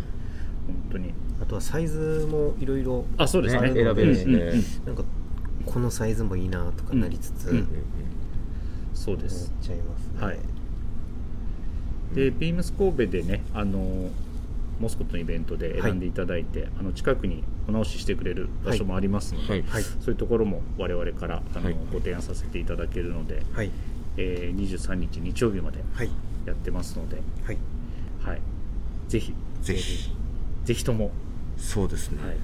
Speaker 1: 本当に。
Speaker 2: あとはサイズもいろいろ
Speaker 1: あそうですね。
Speaker 3: 選べるしね、
Speaker 1: うんうんうん。
Speaker 2: なんかこのサイズもいいなとかなりつつ、
Speaker 1: うんうん
Speaker 2: 思っ
Speaker 1: そうです。
Speaker 2: ちゃいますね。
Speaker 1: はい。でビームス神戸でねあのモスコットのイベントで選んでいただいて、あの近くにお直ししてくれる場所もありますので、
Speaker 3: はい。
Speaker 2: はい。
Speaker 1: そういうところも我々からあの、
Speaker 3: はい。
Speaker 1: ご提案させていただけるので、
Speaker 2: はい。
Speaker 1: えー23日日曜日まで
Speaker 2: はい。
Speaker 1: やってますので、
Speaker 2: はい。
Speaker 1: はい、ぜひ
Speaker 3: ぜひ。
Speaker 1: ぜひとも、
Speaker 3: そうですね、
Speaker 1: はい、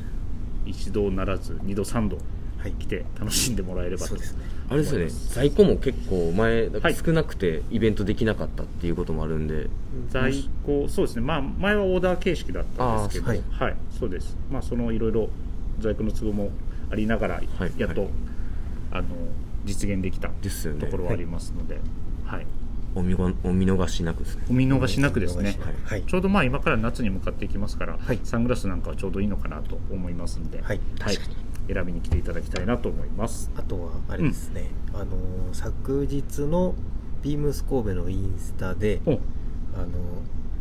Speaker 1: 一度ならず二度三度
Speaker 2: はい。
Speaker 1: 来て楽しんでもらえればと。
Speaker 2: そうですね
Speaker 3: あれですよね。在庫も結構前
Speaker 1: はい。
Speaker 3: 少なくてイベントできなかったっていうこともあるんで、
Speaker 1: 在庫そうですね。まあ前はオーダー形式だったんですけど
Speaker 2: あー
Speaker 1: はい、そうです。まあそのいろいろ在庫の都合もありながら、
Speaker 3: はい
Speaker 1: やっと、
Speaker 3: はい
Speaker 1: あの実現できた
Speaker 3: ですよね。
Speaker 1: ところはありますので、はい。
Speaker 3: お見ごお見逃しなくですね。
Speaker 1: お見逃しなくですね、
Speaker 2: はい。
Speaker 1: ちょうどまあ今から夏に向かっていきますから、
Speaker 2: はい。
Speaker 1: サングラスなんかはちょうどいいのかなと思いますんで、
Speaker 2: はい。
Speaker 1: はい。
Speaker 3: 確か
Speaker 1: 選びに来ていただきたいなと思います。
Speaker 2: あとはあれですね、あのー昨日のビームス神戸のインスタで
Speaker 1: お。
Speaker 2: あの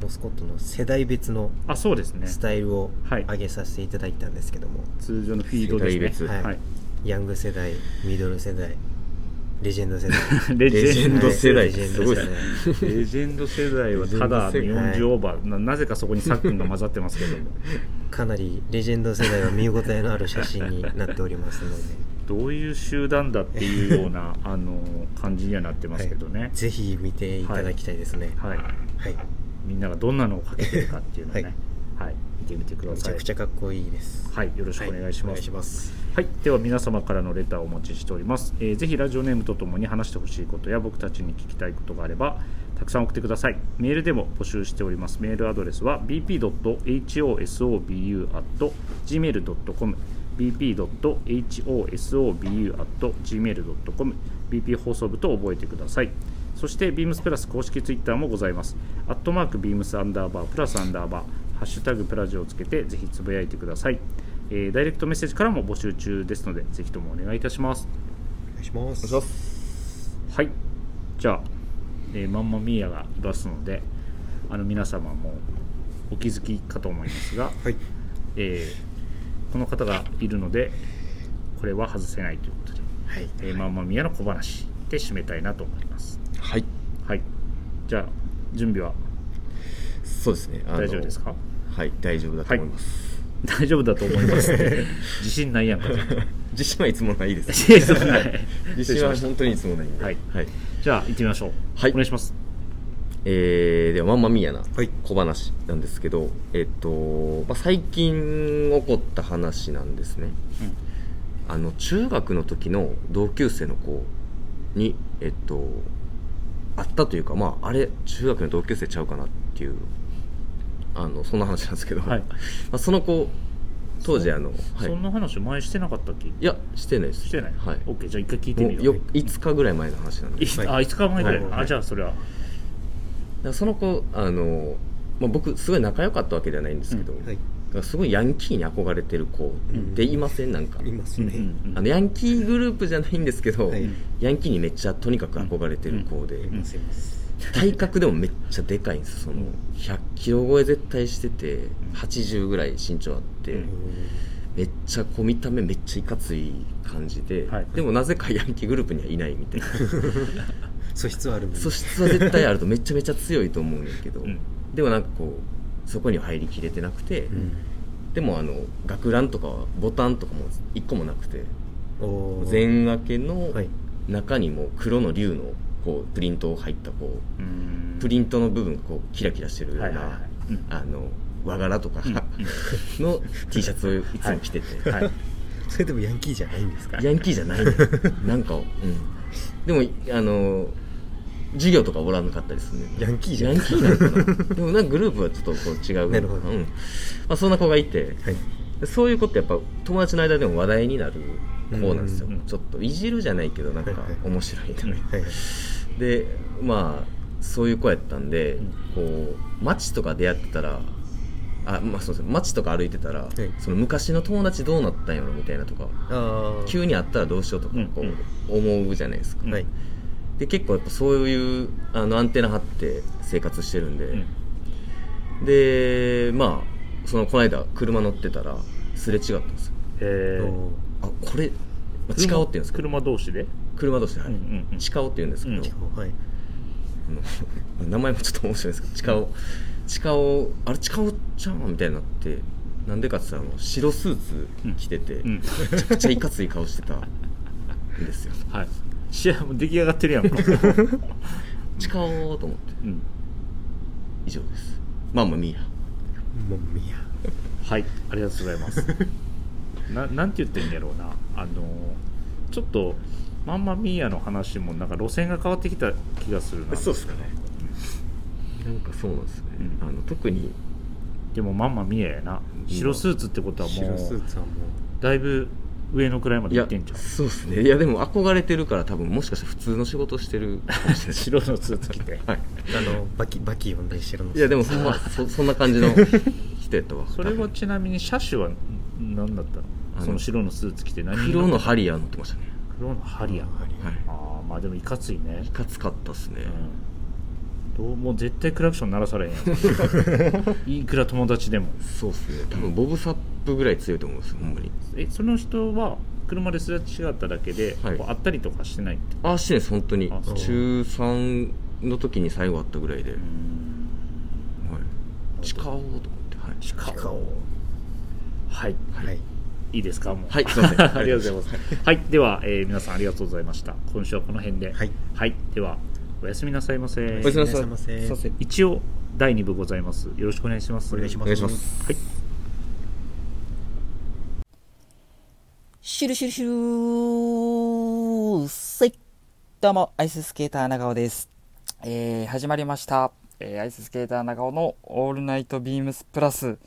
Speaker 2: モスコットの世代別の
Speaker 1: あそうですね。
Speaker 2: スタイルを
Speaker 1: はい。
Speaker 2: 上げさせていただいたんですけども、
Speaker 1: 通常のフィードですね。
Speaker 3: 世代別
Speaker 2: はい。
Speaker 1: はい。
Speaker 2: ヤング世代ミドル世代レジェンド世代。
Speaker 1: レジェンド
Speaker 3: 世代。
Speaker 2: レジェンド世代。
Speaker 3: す
Speaker 1: レジェンド世代はただの
Speaker 3: レジェンド世
Speaker 2: 代
Speaker 1: 40オーバー。ななぜかそこにさっくんが混ざってますけども。
Speaker 2: かなりレジェンド世代は見応えのある写真になっておりますので。
Speaker 1: どういう集団だっていうような あの感じにはなってますけどね。
Speaker 2: はい。ぜひ見ていただきたいですね。
Speaker 1: はい、
Speaker 2: はい、
Speaker 1: みんながどんなのをかけてるかっていうのをね、はい見てみてくだ
Speaker 2: めち
Speaker 1: さい
Speaker 2: ゃくちゃかっこいいです。
Speaker 1: はいよろしくお願いします,、
Speaker 2: はい
Speaker 1: はい、では皆様からのレターをお待ちしております、えーぜひラジオネームとともに話してほしいことや僕たちに聞きたいことがあればたくさん送ってください。メールでも募集しております。メールアドレスは bp.hosobu.gmail.com bp.hosobu.gmail.com bp 放送部と覚えてください。そして beams プラス公式ツイッターもございます。アットマーク beams アンダーバープラスアンダーバーハッシュタグプラジオをつけてぜひつぶやいてください、えーダイレクトメッセージからも募集中ですのでぜひともお願いいたします。
Speaker 2: お願いします。
Speaker 1: はい。じゃあ、えーマンマミーヤがいますのであの皆様もお気づきかと思いますが、
Speaker 2: はい。
Speaker 1: えーこの方がいるのでこれは外せないということで、
Speaker 2: はい。
Speaker 1: えーマンマミーヤの小話で締めたいなと思います。
Speaker 3: はい。
Speaker 1: はい。じゃあ準備は
Speaker 3: そうですね。
Speaker 1: 大丈夫ですか？
Speaker 3: はい大丈夫だと思います、
Speaker 1: 大丈夫だと思いますって。自信ないやんか。
Speaker 3: 自信はいつもないです。
Speaker 1: 自信ない。
Speaker 3: 自信は本当にいつもないんで。
Speaker 1: はい。
Speaker 3: はい。
Speaker 1: じゃあ行ってみましょう。
Speaker 3: はい。
Speaker 1: お願いします。
Speaker 3: えー、ではまんまみーやな
Speaker 2: はい。
Speaker 3: 小話なんですけど、えっと、まあ、最近起こった話なんですね。あの中学の時の同級生の子にえっとあったというかまああれ中学の同級生ちゃうかなっていうあのそんな話なんですけど、
Speaker 1: はい。
Speaker 3: まあ、その子当時あの、はい、
Speaker 1: そんな話前してなかったっけ？
Speaker 3: いやしてないです。
Speaker 1: してない、
Speaker 3: はい、
Speaker 1: OK じゃあ一回聞いて
Speaker 3: もうよ
Speaker 1: みるよ
Speaker 3: 5日ぐらい前の話なんで。
Speaker 1: い
Speaker 2: はい。
Speaker 1: あ5日前ぐらい、
Speaker 3: はい。
Speaker 1: あじゃあそれは。
Speaker 3: その子あの、まあ、僕すごい仲良かったわけではないんですけど、
Speaker 1: うん。
Speaker 2: はい。
Speaker 3: だからすごいヤンキーに憧れてる子っていません？なんか、
Speaker 2: いますね、
Speaker 1: うんうん
Speaker 3: あのヤンキーグループじゃないんですけど、
Speaker 2: はい。
Speaker 3: ヤンキーにめっちゃとにかく憧れてる子で、
Speaker 1: うん
Speaker 2: いますいます
Speaker 3: 体格でもめっちゃでかいんですその100キロ超え絶対してて80ぐらい身長あって、
Speaker 1: うん。
Speaker 3: めっちゃこう見た目めっちゃいかつい感じで、
Speaker 1: はい。
Speaker 3: でもなぜかヤンキーグループにはいないみたいな。
Speaker 2: 素質はある
Speaker 3: 素質は絶対あるとめちゃめちゃ強いと思うんやけど、
Speaker 1: うん。
Speaker 3: でもなんかこうそこには入りきれてなくて、
Speaker 2: うん。
Speaker 3: でもあの学ランとかはボタンとかも1個もなくて。全開けの
Speaker 2: はい。
Speaker 3: 中にも黒の竜のこうプリント入ったこう
Speaker 1: うん。
Speaker 3: プリントの部分がこうキラキラしてるような、
Speaker 1: はいはいはい。うん。
Speaker 3: あの和柄とか
Speaker 1: うん
Speaker 3: の T シャツをいつも着てて、
Speaker 1: はい。
Speaker 2: それでもヤンキーじゃないんですか？
Speaker 3: ヤンキーじゃない。ね なんか、うん、でもあの授業とかおらんかったりするね
Speaker 2: ヤンキーじゃん
Speaker 3: ヤンキーなのかな。でもなんかグループはちょっとこう違う。
Speaker 2: なるほど。
Speaker 3: うん。まあ、そんな子がいて。
Speaker 2: はい。
Speaker 3: でそういうことやっぱ友達の間でも話題になる子なんですよ、
Speaker 1: うん
Speaker 3: ちょっといじるじゃないけどなんか面白いな、
Speaker 2: はいはい。
Speaker 3: でまあそういう子やったんで、こう街とか出会ってたらあまあそうですね。街とか歩いてたら、
Speaker 2: い。
Speaker 3: その昔の友達どうなったんやろみたいなとか急に会ったらどうしようとかこう思うじゃないですか、
Speaker 2: はい。
Speaker 3: で結構やっぱそういうあのアンテナ張って生活してるんで、
Speaker 1: うん。
Speaker 3: でまあそのこの間車乗ってたらすれ違ったんですよあこれまあ近尾って言うんですけど。
Speaker 1: 車同士で？
Speaker 3: 車同士で、はい。
Speaker 1: うんうんうん。
Speaker 3: 近尾って言うんですけど、
Speaker 1: うん。
Speaker 2: はい。
Speaker 3: あの 名前もちょっと面白いんですけど近尾近尾あれ近尾ちゃんみたいになってなんでかって言ったらあの白スーツ着てて、
Speaker 1: うん。
Speaker 3: めちゃくちゃいかつい顔してたんですよ。
Speaker 1: はい。試合も出来上がってるやん。か
Speaker 3: 近尾と思って。
Speaker 1: うん。
Speaker 3: 以上です。まあまあミーヤ
Speaker 2: もみや
Speaker 1: はい。ありがとうございますななんて言ってんやろうな。あのちょっとマンマミーヤの話もなんか路線が変わってきた気がするな。
Speaker 3: そうっすかね。なんかそうなんですね、
Speaker 1: うん。
Speaker 3: あの特に。
Speaker 1: でもマンマミーヤやな。白スーツってことはも
Speaker 2: 白スー
Speaker 1: う
Speaker 2: ツはも
Speaker 1: だいぶ上の位まで行ってんじゃん
Speaker 3: そうですね。いやでも憧れてるから多分もしかしたら普通の仕事してるかもしれない。
Speaker 1: 白のスーツ着て、
Speaker 3: はい、
Speaker 2: うあのバキバキ呼んだりしてるの
Speaker 3: いやでもそんなそそんな感じの人やったわ。
Speaker 1: それはちなみに車種は何だった
Speaker 3: あの
Speaker 1: のその白のスーツ着て何
Speaker 3: 黒のハリアー乗ってましたね。
Speaker 1: 黒のハリアー。ああまあでもいかついね。
Speaker 3: いかつかったっすね、
Speaker 1: うん、どうも絶対クラクション鳴らされへんやん。いくら友達でも。
Speaker 3: そうっすね。多分ボブサップぐらい強いと思うんですよほんまに。
Speaker 1: えその人は車ですれ違っただけで、
Speaker 3: はい。
Speaker 1: こう会ったりとかしてないって？
Speaker 3: ああしてないです本当に。中3の時に最後会ったぐらいで、はい、誓おうと思ってはい。
Speaker 1: 誓
Speaker 2: 顔を
Speaker 1: はい。
Speaker 2: はい。
Speaker 1: いいですか？もう。
Speaker 3: はいすいません。
Speaker 1: ありがとうございます。はい。では、えー皆さんありがとうございました。今週はこの辺で。
Speaker 2: はい。
Speaker 1: ではおやすみなさいませ。
Speaker 3: おやすみなさい。
Speaker 2: おやすみなさいませ。
Speaker 1: 一応第2部ございます。よろしくお願いします。
Speaker 2: お願いします。
Speaker 3: お願いします。
Speaker 1: はい。
Speaker 4: シュルシュルシュルせい。どうも、アイススケーター長尾です。えー、始まりました。えー、アイススケーター長尾のオールナイトビームスプラス。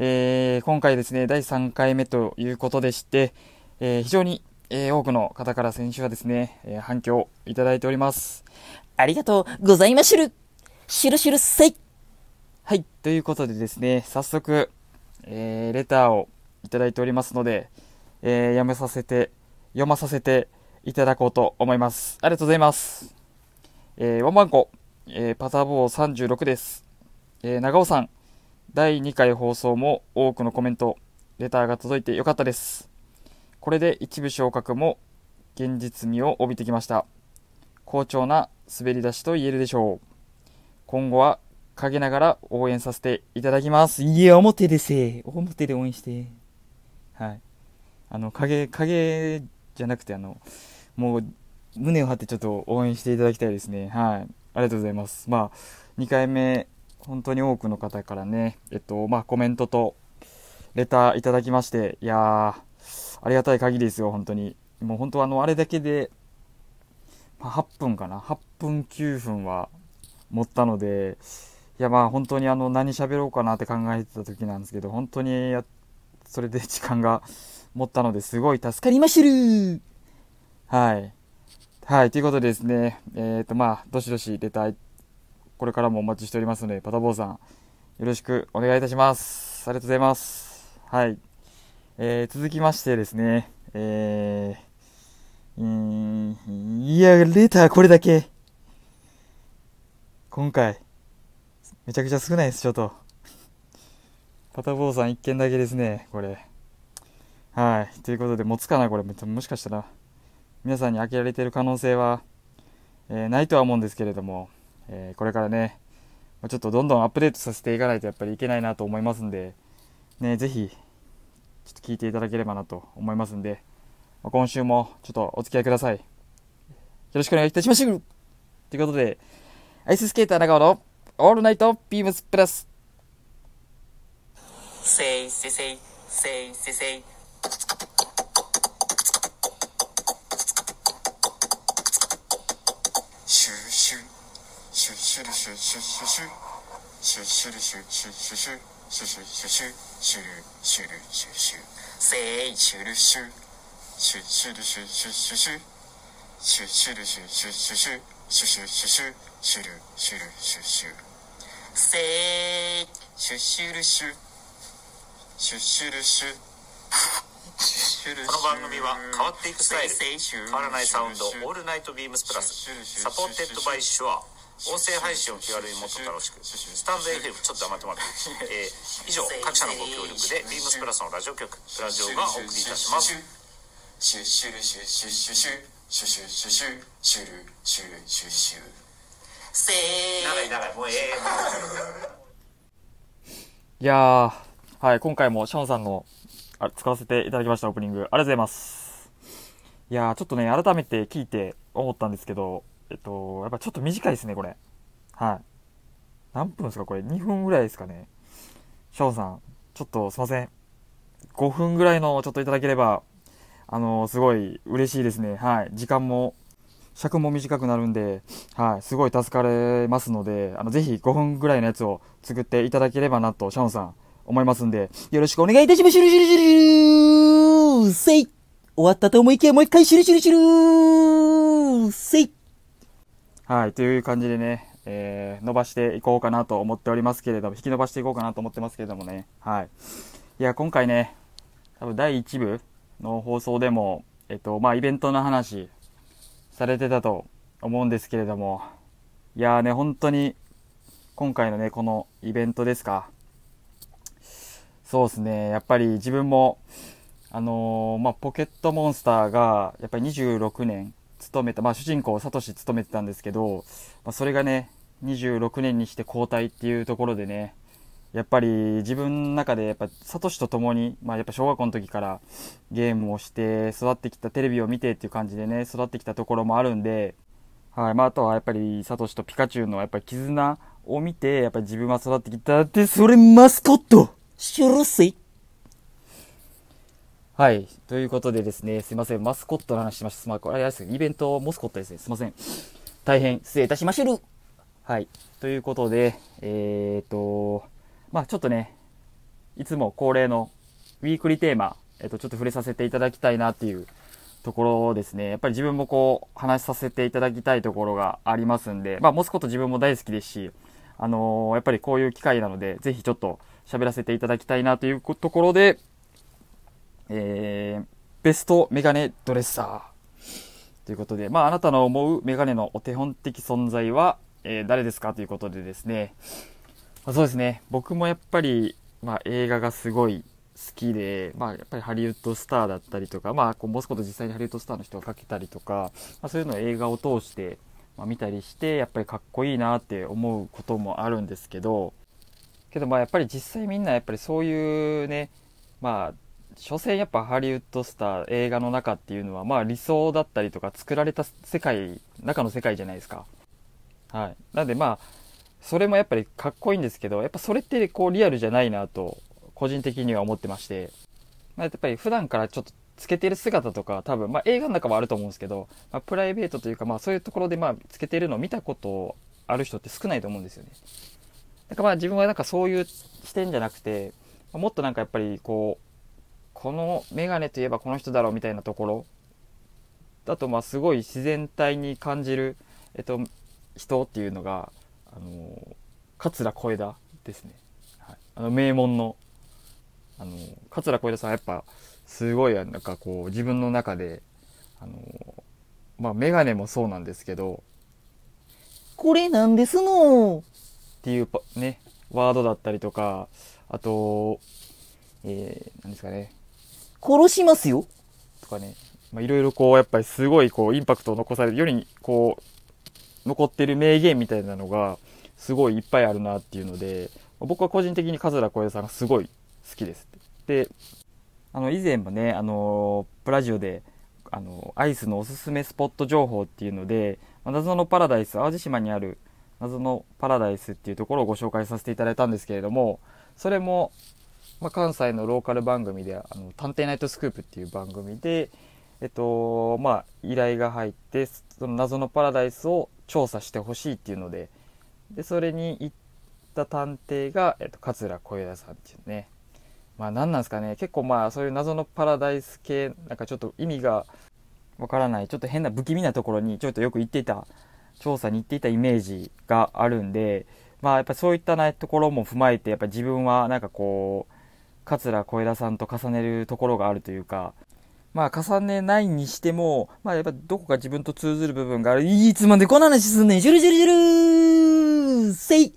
Speaker 4: えー、今回ですね、第3回目ということでして、えー、非常に、えー、多くの方から先週はですね、えー、反響をいただいております。ありがとうございましゅるシュルシュルせいはい、ということでですね、早速、えー、レターをいただいておりますので、えー読めさせて、読まさせていただこうと思います。ありがとうございます。えー、ワンバンコ、えーパタボー36です。えー長尾さん、第2回放送も多くのコメント、レターが届いてよかったです。これで一部昇格も現実味を帯びてきました。好調な滑り出しと言えるでしょう。今後は陰ながら応援させていただきます。いや、表でせ表で応援して。はい。あの、影、影じゃなくて、あの、もう、胸を張ってちょっと応援していただきたいですね。はい。ありがとうございます。まあ、2回目、本当に多くの方からね、えっと、まあ、コメントと、レターいただきまして、いやー、ありがたい限りですよ、本当に。もう本当あの、あれだけで、まあ、8分かな？8分、9分は持ったので、いや、まあ、本当にあの、何喋ろうかなって考えてた時なんですけど、本当にや、それで 時間が持ったのですごい助かりましるはい。はい、ということでですね、えっ、と、まあ、どしどしレター、これからもお待ちしておりますので、パタボーさん、よろしくお願いいたします。ありがとうございます。はい。えー、続きましてですね、えー、うーん、いや、レターこれだけ。今回、めちゃくちゃ少ないです、ちょっと。パタボーさん一件だけですね、これ。はい。ということで、持つかな、これ。もしかしたら、皆さんに開けられてる可能性は、えーないとは思うんですけれども、えーこれからね、ちょっとどんどんアップデートさせていかないとやっぱりいけないなと思いますんで、ね、ぜひ、ちょっと聞いていただければなと思いますんで、ま今週もちょっとお付き合いください。よろしくお願いいたします。ということで、アイススケーター長尾のオールナイトビームスプラス。
Speaker 5: Say, say, say, say, say, say. シュシュシュルシュシュシュシュシュシュルシュシュシュシュシュシュシュシュシュルシュルシュシュせいシュルシュシュシュルシュシュシュシュシュシュルシュシュシュシュシュシュシュシュシュルシュルシュシュせいシュシュルシュシュシュルシュ
Speaker 6: この番組は変わっていくスタイル。変わらないサウンドオールナイトビームスプラス。supported by SHURE。音声配信を気軽にもっと楽しく。スタンド FM ちょっと黙ってもらって、えー以上各社のご協力でビームスプラスのラジオ局プラジオがお送りいたします。
Speaker 5: シュシュルシュシュシュシュシュシュシュシュシュルシュルシュシュせ
Speaker 6: 長い長いもうええ
Speaker 4: いやー、はい、今回もシャオンさんのあ使わせていただきましたオープニング、ありがとうございます。いやー、ちょっとね、改めて聞いて思ったんですけど、えっと、やっぱちょっと短いですね、これ。はい。何分ですか、これ？2分ぐらいですかね。シャオンさん、ちょっとすいません。5分ぐらいのちょっといただければ、あのーすごい嬉しいですね。はい。時間も、尺も短くなるんで、はい、すごい助かれますので、あの、ぜひ5分ぐらいのやつを作っていただければなと、シャオンさん、思いますんで、よろしくお願いいたします。シュルシュルシュルせい終わったと思いきや、もう一回シュルシュルシュルせいはい、という感じでね、えー、伸ばしていこうかなと思っておりますけれども、引き伸ばしていこうかなと思ってますけれどもね、はい。いや、今回ね、多分第1部の放送でも、えっと、まあ、イベントの話、されてたと思うんですけれども、いやーね、本当に、今回のね、このイベントですか。そうですね、やっぱり自分も、あのーまあ、ポケットモンスターが、やっぱり26年勤めた、まあ、主人公、サトシ勤めてたんですけど、まあ、それがね、26年にして交代っていうところでね、やっぱり自分の中で、やっぱ、サトシと共に、まあ、やっぱ小学校の時からゲームをして育ってきた、テレビを見てっていう感じでね、育ってきたところもあるんで、はい、まあ、あとはやっぱり、サトシとピカチュウのやっぱり絆を見て、やっぱり自分は育ってきたって、それマスコット。シュルセイはい。ということでですね、すいません、マスコットの話しました。まあ、これあれですイベントモスコットですね。すいません。大変失礼いたしましる。はい。ということで、えーと、まあちょっとね、いつも恒例のウィークリーテーマ、えっと、ちょっと触れさせていただきたいなっていうところですね。やっぱり自分もこう、話させていただきたいところがありますんで、まあモスコット自分も大好きですし、あのーやっぱりこういう機会なので、ぜひちょっと喋らせていただきたいなというところで、えー、ベストメガネドレッサー。ということで、まあ、あなたの思うメガネのお手本的存在は、えー誰ですか？ということでですね、まあそうですね、僕もやっぱり、まあ、映画がすごい好きで、まあ、やっぱりハリウッドスターだったりとか、まあ、こうモスコと実際にハリウッドスターの人がかけたりとか、まあ、そういうのを映画を通して、まあ、見たりして、やっぱりかっこいいなって思うこともあるんですけど、けどまあやっぱり実際みんなやっぱりそういうね、まあ、所詮やっぱハリウッドスター映画の中っていうのはまあ理想だったりとか作られた世界中の世界じゃないですか。はい。なんでまあそれもやっぱりかっこいいんですけどやっぱそれってこうリアルじゃないなと個人的には思ってまして、まあ、やっぱり普段からちょっとつけてる姿とか多分まあ映画の中はあると思うんですけど、まあ、プライベートというかまあそういうところでまあつけてるのを見たことある人って少ないと思うんですよね。なんかまあ自分はなんかそういう視点じゃなくてもっとなんかやっぱりこうこのメガネといえばこの人だろうみたいなところだとまあすごい自然体に感じる、えっと、人っていうのがあの桂小枝ですね、はい、あの名門のあの桂小枝さんはやっぱすごいなんかこう自分の中であのまあメガネもそうなんですけどこれなんですの？っていうパねワードだったりとかあとえー、なんですかね殺しますよとかね、まあ、いろいろこう、やっぱりすごいこう、インパクトを残されるよりに、こう、残ってる名言みたいなのが、すごいいっぱいあるなっていうので、僕は個人的に桂小枝さんがすごい好きです。で、あの、以前もね、あの、プラジオで、あの、アイスのおすすめスポット情報っていうので、謎のパラダイス、淡路島にある謎のパラダイスっていうところをご紹介させていただいたんですけれども、それも、まあ、関西のローカル番組で、あの、探偵ナイトスクープっていう番組で、えっと、まあ、依頼が入って、その謎のパラダイスを調査してほしいっていうので、で、それに行った探偵が、えっと、桂小枝さんっていうね。まあ、何なんですかね。結構まあ、そういう謎のパラダイス系、なんかちょっと意味がわからない、ちょっと変な不気味なところにちょっとよく行っていた、調査に行っていたイメージがあるんで、まあ、やっぱそういったね、ところも踏まえて、やっぱ自分はなんかこう、桂小枝さんと重ねるところがあるというか、まあ重ねないにしても、まあやっぱどこか自分と通ずる部分がある。いつまでこの話すんねん、ジュルジュルジュルせい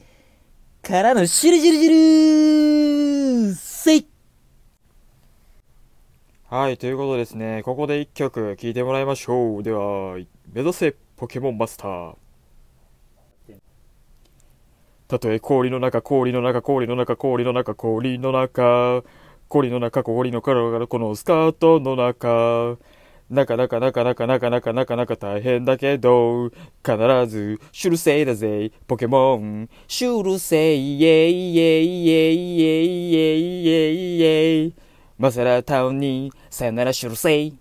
Speaker 4: からのシュルジュルジュルせいはい、ということですね、ここで一曲聴いてもらいましょう。では、目指せポケモンマスター。たとえ氷の中、氷の中、氷の中、氷の中、氷の中、氷の中、氷の中、このスカートの中、なかなかなかなかなかなかなかなか大変だけど、必ず、シュルセイだぜ、ポケモン。シュルセイ、イェイイェイイェイイェイイェイイェイイェイ。マサラタウンに、さよならシュルセイ。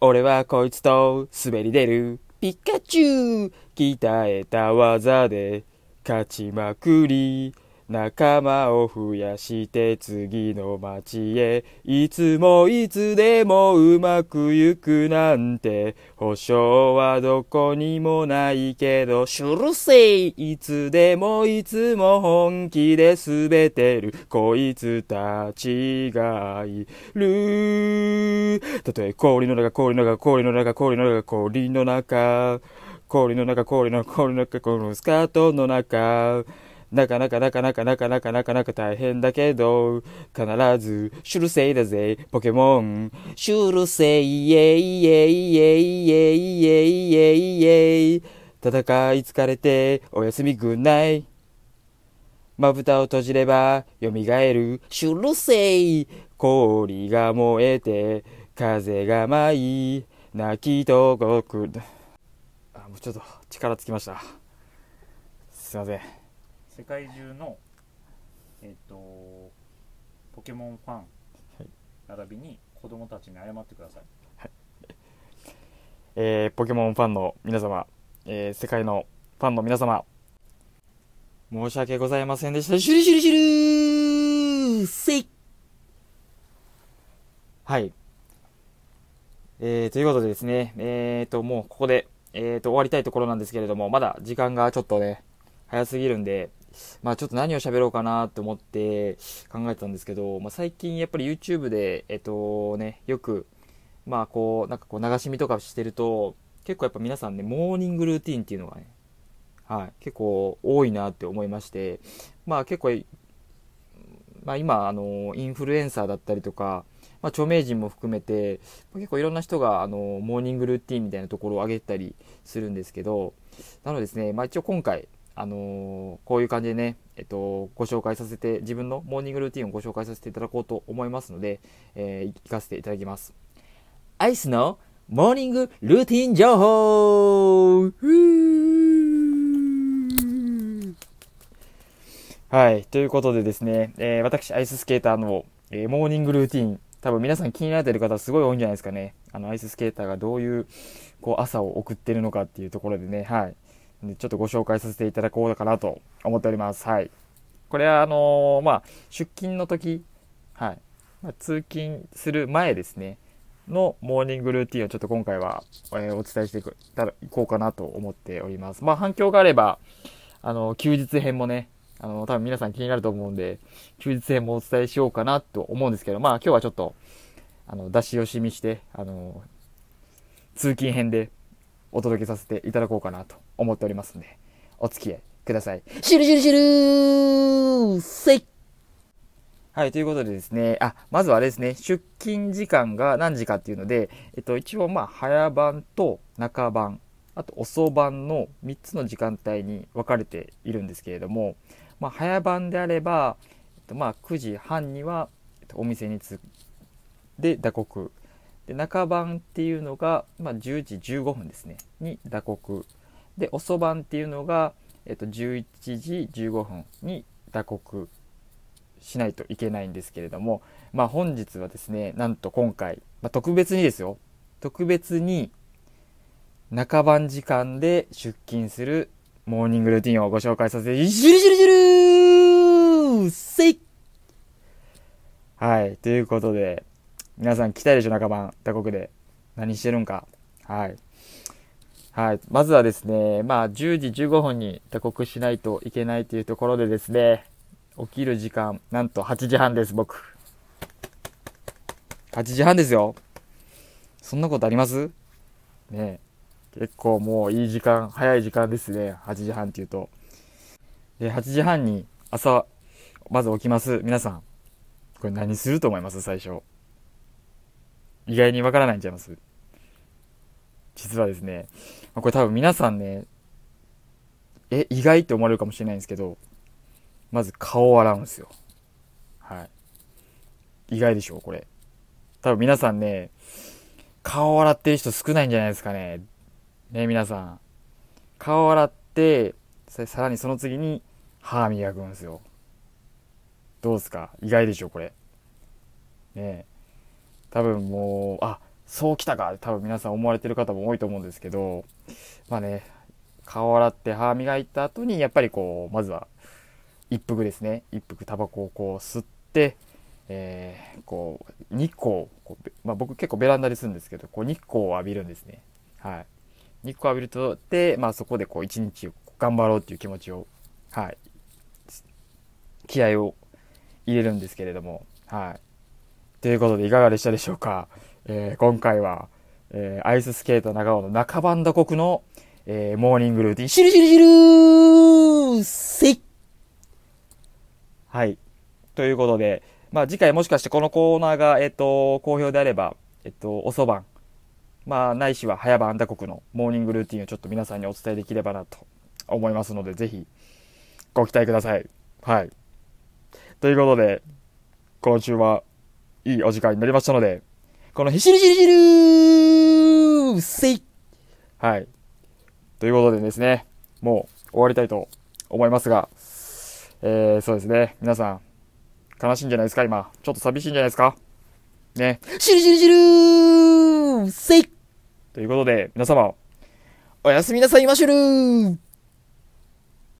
Speaker 4: 俺はこいつと滑り出る。ピカチュウ鍛えた技で勝ちまくり。仲間を増やして次の街へ。いつもいつでもうまくいくなんて保証はどこにもないけどシュルセイいつでもいつも本気で滑ってる。こいつたちがいる。たとえ氷の中氷の中氷の中氷の中氷の中。氷の中氷の氷の中このスカートの中なかなかなかなかなかなかなかなか大変だけど、必ず、シュルセイだぜ、ポケモン。シュルセイ、イェイイェイイェイイェイイェイイェイイェイ。戦い疲れて、おやすみぐんない。まぶたを閉じれば、蘇る、シュルセイ。氷が燃えて、風が舞い、泣きとごく。ちょっと力尽きました。すいません。
Speaker 1: 世界中のえっ、とポケモンファン並びに子供たちに謝ってください
Speaker 4: えーポケモンファンの皆様、えー世界のファンの皆様、申し訳ございませんでした。シュルシュルシュルせいはい。えー、ということでですね、えーと、もうここで、えーと、終わりたいところなんですけれども、まだ時間がちょっとね、早すぎるんで、まあちょっと何を喋ろうかなと思って考えてたんですけど、まあ最近やっぱり YouTube で、えっとね、よく、まあこう、なんかこう流し見とかしてると、結構やっぱ皆さんね、モーニングルーティンっていうのがね、はい、結構多いなって思いまして、まあ結構、まあ今、あの、インフルエンサーだったりとか、まあ著名人も含めて、まあ結構いろんな人が、あの、モーニングルーティンみたいなところを上げたりするんですけど、なのでですね、まあ一応今回、あのこういう感じでね、えっと、ご紹介させて、自分のモーニングルーティンをご紹介させていただこうと思いますので、えー、聞かせていただきます。アイスのモーニングルーティン情報はい。ということでですね、えー私、アイススケーターの、えーモーニングルーティン、多分皆さん気になってる方すごい多いんじゃないですかね。あの、アイススケーターがどういう、こう、朝を送ってるのかっていうところでね、はい。でちょっとご紹介させていただこうかなと思っております。はい。これは、あのーまあ、出勤の時、はい。まあ、通勤する前ですね、のモーニングルーティンをちょっと今回は、えーお伝えしていたらいこうかなと思っております。まあ、反響があれば、あの、休日編もね、あの、多分皆さん気になると思うんで、休日編もお伝えしようかなと思うんですけど、まあ今日はちょっと、あの、出し惜しみして、あの、通勤編でお届けさせていただこうかなと思っておりますんで、お付き合いください。シュルシュルシュルせいはい、ということでですね、あ、まずはあれですね、出勤時間が何時かっていうので、えっと、一応まあ、早番と中番、あと遅番の3つの時間帯に分かれているんですけれども、まあ、早番であれば、えっと、まあ、9時半には、えっと、お店に着で打刻。で、中番っていうのが、まあ、10時15分ですね、に打刻。で、遅番っていうのが、えっと、11時15分に打刻しないといけないんですけれども、まあ、本日はですね、なんと今回、まあ、特別にですよ、特別に中番時間で出勤するモーニングルーティンをご紹介させて、ジュルジュルジュルせいはい、ということで、皆さん来たいでしょ、中番、他国で。何してるんか。はい。はい。まずはですね、まあ、10時15分に他国しないといけないというところでですね、起きる時間、なんと8時半です、僕。8時半ですよ。そんなことあります？ねえ結構もういい時間、早い時間ですね。8時半っていうと。で、8時半に朝、まず起きます。皆さん。これ何すると思います？最初。意外にわからないんちゃいます？実はですね、これ多分皆さんね、え、意外って思われるかもしれないんですけど、まず顔を洗うんですよ。はい。意外でしょこれ。多分皆さんね、顔を洗ってる人少ないんじゃないですかね。ね、皆さん。顔洗って、さらにその次に歯磨くんですよ。どうですか？意外でしょこれ。ね多分もう、あ、そうきたか多分皆さん思われてる方も多いと思うんですけど、まあね、顔洗って歯磨いた後に、やっぱりこう、まずは、一服ですね一服タバコをこう吸って、えーこう日光こう、まあ、僕結構ベランダに住んですけどこう日光を浴びるんですねはい日光浴びるとで、まあ、そこでこう一日頑張ろうっていう気持ちをはい気合を入れるんですけれどもはい。ということでいかがでしたでしょうか、えー今回は、えーアイススケート長尾の中番打国の、えーモーニングルーティン、シルシルシュルせいはい。ということで、まあ次回もしかしてこのコーナーが、えっ、と、好評であれば、えっ、と、遅番、まあないしは早番打国のモーニングルーティンをちょっと皆さんにお伝えできればなと思いますので、ぜひご期待ください。はい。ということで、今週はいいお時間になりましたので、このへしりしりしるせいはい。ということでですね、もう終わりたいと思いますが、えー、そうですね、皆さん、悲しいんじゃないですか、今。ちょっと寂しいんじゃないですかね。しりしりしるせいということで、皆様、おやすみなさいましゅる